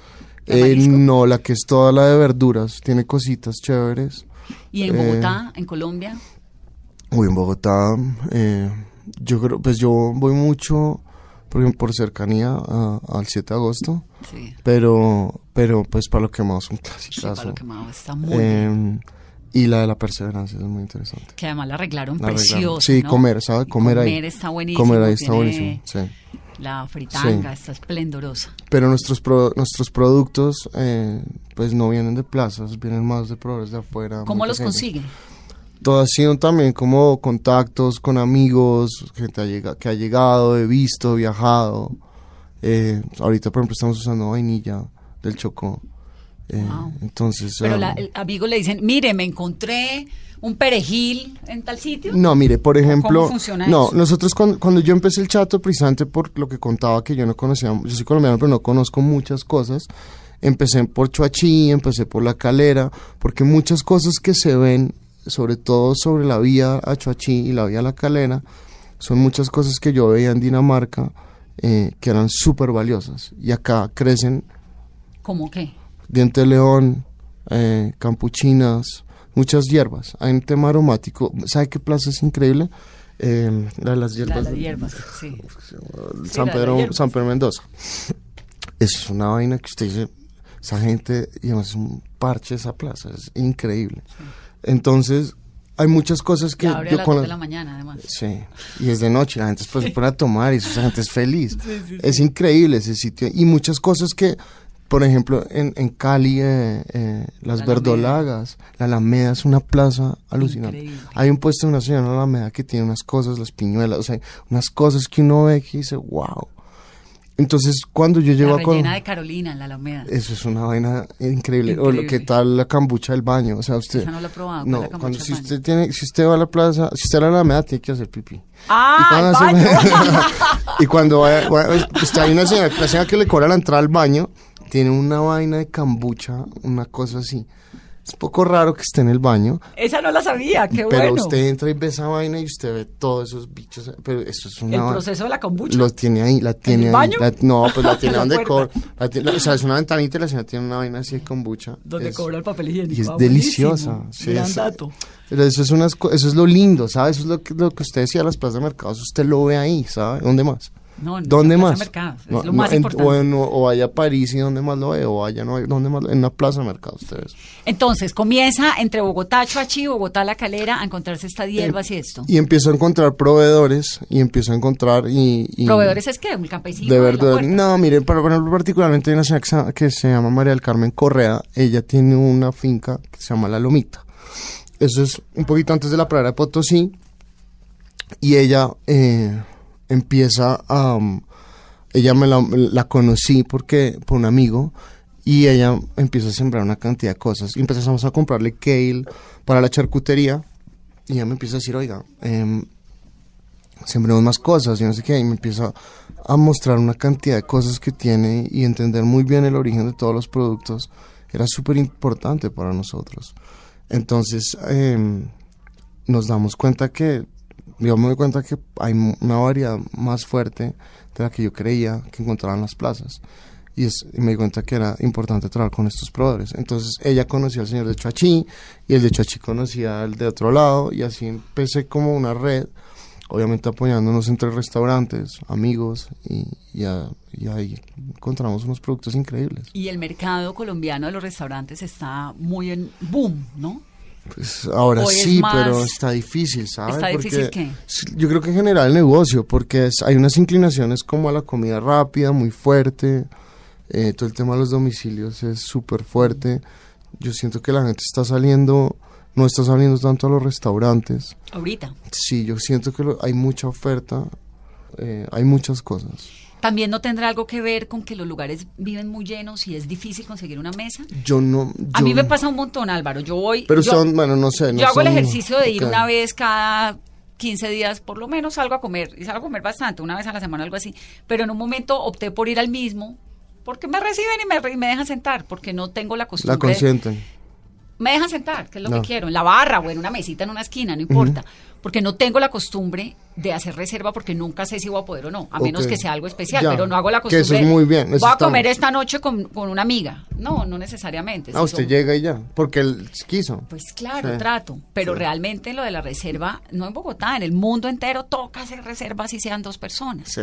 Eh, no, la que es toda la de verduras, tiene cositas chéveres. Y en eh, Bogotá, en Colombia. Uy, en Bogotá, eh, yo creo, pues yo voy mucho, por por cercanía a- al 7 de agosto, Sí, pero, pero pues para lo que más un sí, clásico. para lo que más está muy bien. Y la de la perseverancia es muy interesante. Que además la arreglaron La arreglaron. precioso. Sí, ¿no? comer, ¿sabe? Y Comer ahí. Comer está buenísimo. Comer ahí está buenísimo, sí. La fritanga Sí. está esplendorosa. Pero nuestros pro- nuestros productos, eh, pues no vienen de plazas, vienen más de proveedores de afuera. ¿Cómo los consiguen? Todo ha sido también como contactos con amigos, gente que ha llegado, he visto, viajado. Eh, ahorita, por ejemplo, estamos usando vainilla del Chocó. Eh, Wow. Entonces... Pero um, la, amigo le dicen, mire, me encontré un perejil en tal sitio. No, mire, por ejemplo, ¿Cómo funciona no, eso? nosotros cuando, cuando yo empecé el chato, precisamente por lo que contaba que yo no conocía, yo soy colombiano, pero no conozco muchas cosas. Empecé por Chuachí, empecé por La Calera, porque muchas cosas que se ven, sobre todo sobre la vía a Chuachí y la vía a La Calera, son muchas cosas que yo veía en Dinamarca eh, que eran súper valiosas. Y acá crecen ¿Cómo qué? Diente de león, eh, campuchinas, muchas hierbas. Hay un tema aromático. ¿Sabe qué plaza es increíble? Eh, la de las La, hierbas. la hierba, sí. San, de Pedro, hierbas. San Pedro Mendoza. Es una vaina que usted dice, esa gente, digamos, es un parche esa plaza, es increíble. Entonces, hay muchas cosas que abre a yo las con 2 de la mañana, además. Sí, y es de noche, la gente después se pone a tomar y esa gente es feliz. Es increíble ese sitio. Y muchas cosas que, por ejemplo, en, en Cali, eh, eh, las La Alameda. verdolagas, la Alameda es una plaza alucinante. Increíble. Hay un puesto de una señora en la Alameda que tiene unas cosas, las piñuelas, o sea, unas cosas que uno ve que dice, wow. Entonces, cuando yo llego a Col- rellena de Carolina en la Alameda. eso es una vaina increíble. O lo que tal la cambucha del baño. O sea, usted. Esa no la he probado, No, ¿cuál es la cuando, si usted tiene, si usted va a la plaza, si usted va a la Alameda, tiene que hacer pipí. ¡Ah, y cuando, hace- y cuando vaya- vaya- está ahí una señora, la señora que le cobra la entrada al baño, tiene una vaina de cambucha, una cosa así. Es poco raro que esté en el baño, Esa no la sabía, qué pero bueno. usted entra y ve esa vaina y usted ve todos esos bichos. Pero eso es una el proceso de la kombucha. lo tiene ahí, la tiene el ahí. baño? la- no, pues la tiene En la donde cobra. o sea, es una ventanita y la señora tiene una vaina así de kombucha. donde Es- cobra el papel higiénico. y es Ah, deliciosa. sí, Gran es- dato. Pero eso es, unas, eso es lo lindo, ¿sabes? Eso es lo que, lo que usted decía, las plazas de mercados, usted lo ve ahí, ¿sabe? ¿Dónde más? No, en ¿Dónde la plaza más? mercados, es No, lo no, más en- importante. o, en- o vaya a París y ¿dónde más lo ve? O vaya, no, ¿dónde más? En una plaza de mercados, ustedes. Entonces, comienza entre Bogotá, Chuachi, Bogotá, La Calera, a encontrarse estas hierbas y esto. Y empiezo a encontrar proveedores y empiezo a encontrar y... y- ¿Proveedores es que ¿Un campesino? De la verdad, no, mire, por ejemplo, particularmente hay una señora que se, que se llama María del Carmen Correa, ella tiene una finca que se llama La Lomita. Eso es un poquito antes de la pradera de Potosí, y ella eh, empieza a... um, ella me la, conocí porque por un amigo, y ella empieza a sembrar una cantidad de cosas. Y empezamos a comprarle kale para la charcutería, y ella me empieza a decir, oiga, em, sembremos más cosas y no sé qué, y me empieza a mostrar una cantidad de cosas que tiene y entender muy bien el origen de todos los productos era súper importante para nosotros. Entonces em, nos damos cuenta que, yo me doy cuenta que hay una variedad más fuerte de la que yo creía que encontraba en las plazas. Y, es, y me di cuenta que era importante trabajar con estos proveedores. Entonces ella conocía al señor de Chuachi y el de Chuachi conocía al de otro lado y así empecé como una red obviamente apoyándonos entre restaurantes, amigos, y, y, a- y ahí encontramos unos productos increíbles. Y el mercado colombiano de los restaurantes está muy en boom, ¿no? Pues ahora ¿O es sí, pero está difícil, ¿sabes? ¿Está difícil qué? s- Yo creo que en general el negocio, porque es- hay unas inclinaciones como a la comida rápida, muy fuerte, eh, todo el tema de los domicilios es súper fuerte. Yo siento que la gente está saliendo, no está saliendo tanto a los restaurantes. Ahorita. Sí, yo siento que lo- hay mucha oferta, eh, hay muchas cosas. También no tendrá algo que ver con que los lugares viven muy llenos y es difícil conseguir una mesa. Yo no... A mí me pasa un montón, Álvaro. Yo voy. Pero yo- son, bueno, no sé. no yo hago el ejercicio de ir una vez cada 15 días, por lo menos salgo a comer, y salgo a comer bastante, una vez a la semana, algo así. Pero en un momento opté por ir al mismo, porque me reciben y me, y me dejan sentar, porque no tengo la costumbre. La consienten. Me dejan sentar, que es lo No. que quiero, en la barra o en una mesita en una esquina, no importa. Porque no tengo la costumbre de hacer reserva porque nunca sé si voy a poder o no, a menos que sea algo especial, Ya, pero no hago la que costumbre. eso es muy bien, Voy a comer esta noche con, con una amiga. No, no necesariamente. Ah, usted son- llega y ya, porque él quiso. pues claro, Sí. trato. Pero Sí. realmente lo de la reserva, no en Bogotá, en el mundo entero toca hacer reservas si sean dos personas. Sí.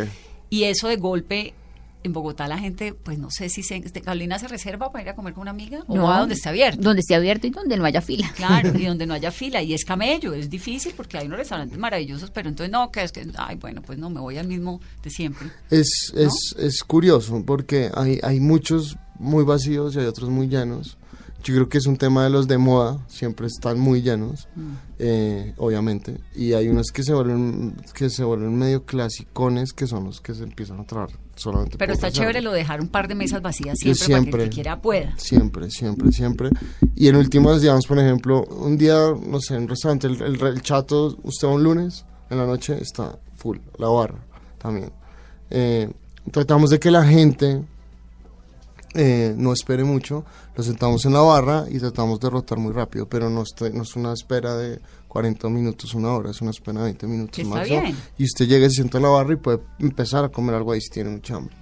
Y eso de golpe, en Bogotá la gente, pues no sé si se, este, Carolina se reserva para ir a comer con una amiga o va donde esté abierto. Donde esté abierto y donde no haya fila. Claro, y donde no haya fila. Y es camello, es difícil porque hay unos restaurantes maravillosos, pero entonces no, que es que, ay, bueno, pues no, me voy al mismo de siempre. Es, es, es curioso porque hay, hay muchos muy vacíos y hay otros muy llenos. Yo creo que es un tema de los de moda, siempre están muy llenos, Mm. eh, obviamente. Y hay unos que se vuelven que se vuelven medio clasicones, que son los que se empiezan a traer solamente Pero está chévere lo de dejar un par de mesas vacías Yo siempre, para que siempre. quiera pueda. Siempre, siempre, siempre. Y en últimas, digamos, por ejemplo, un día, no sé, en un restaurante, el, el- el chato, usted va un lunes, en la noche está full, la barra también. Eh, tratamos de que la gente eh, no espere mucho, lo sentamos en la barra y tratamos de rotar muy rápido, pero no, este- no es una espera de 40 minutos, una hora, es una espera de 20 minutos está bien. Y usted llega y se sienta en la barra y puede empezar a comer algo ahí si tiene mucha hambre.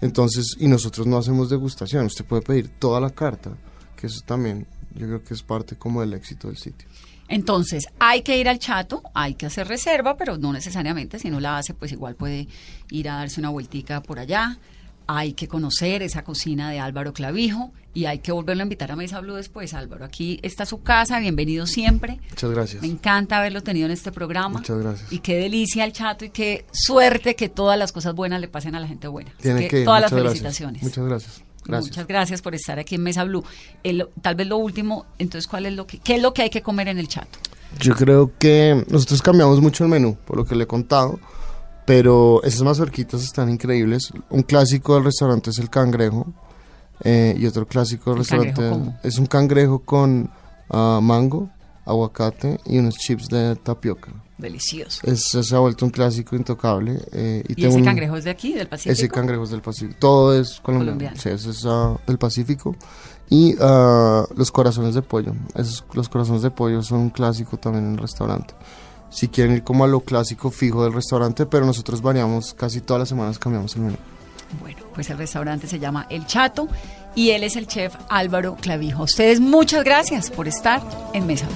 Entonces, y nosotros no hacemos degustación, usted puede pedir toda la carta, que eso también yo creo que es parte como del éxito del sitio. Entonces, hay que ir al chato, hay que hacer reserva, pero no necesariamente, si no la hace, pues igual puede ir a darse una vueltica por allá. Hay que conocer esa cocina de Álvaro Clavijo y hay que volverlo a invitar a Mesa Blue después, Álvaro. Aquí está su casa, bienvenido siempre. Muchas gracias. Me encanta haberlo tenido en este programa. Muchas gracias. Y qué delicia el chato y qué suerte que todas las cosas buenas le pasen a la gente buena. Tiene que todas las gracias. felicitaciones. Muchas gracias. Gracias. Muchas gracias por estar aquí en Mesa Blue. El- tal vez lo último, entonces, ¿cuál es lo que, ¿qué es lo que hay que comer en el chato? Yo creo que nosotros cambiamos mucho el menú, por lo que le he contado, pero esas mazorquitas están increíbles. Un clásico del restaurante es el cangrejo eh, y otro clásico del ¿El cangrejo restaurante es un cangrejo con ah, mango, aguacate y unos chips de tapioca. Delicioso. Es, se ha vuelto un clásico intocable. eh, y ¿Y tengo ese un- cangrejo es de aquí, del Pacífico? Ese cangrejo es del Pacífico. Todo es colombiano. Colombiano. Sí, ese es ah, del Pacífico. Y ah, los corazones de pollo. Esos, los corazones de pollo son un clásico también en el restaurante si quieren ir como a lo clásico fijo del restaurante, pero nosotros variamos, casi todas las semanas cambiamos el menú. Bueno, pues el restaurante se llama El Chato y él es el chef Álvaro Clavijo. Ustedes muchas gracias por estar en Mesa.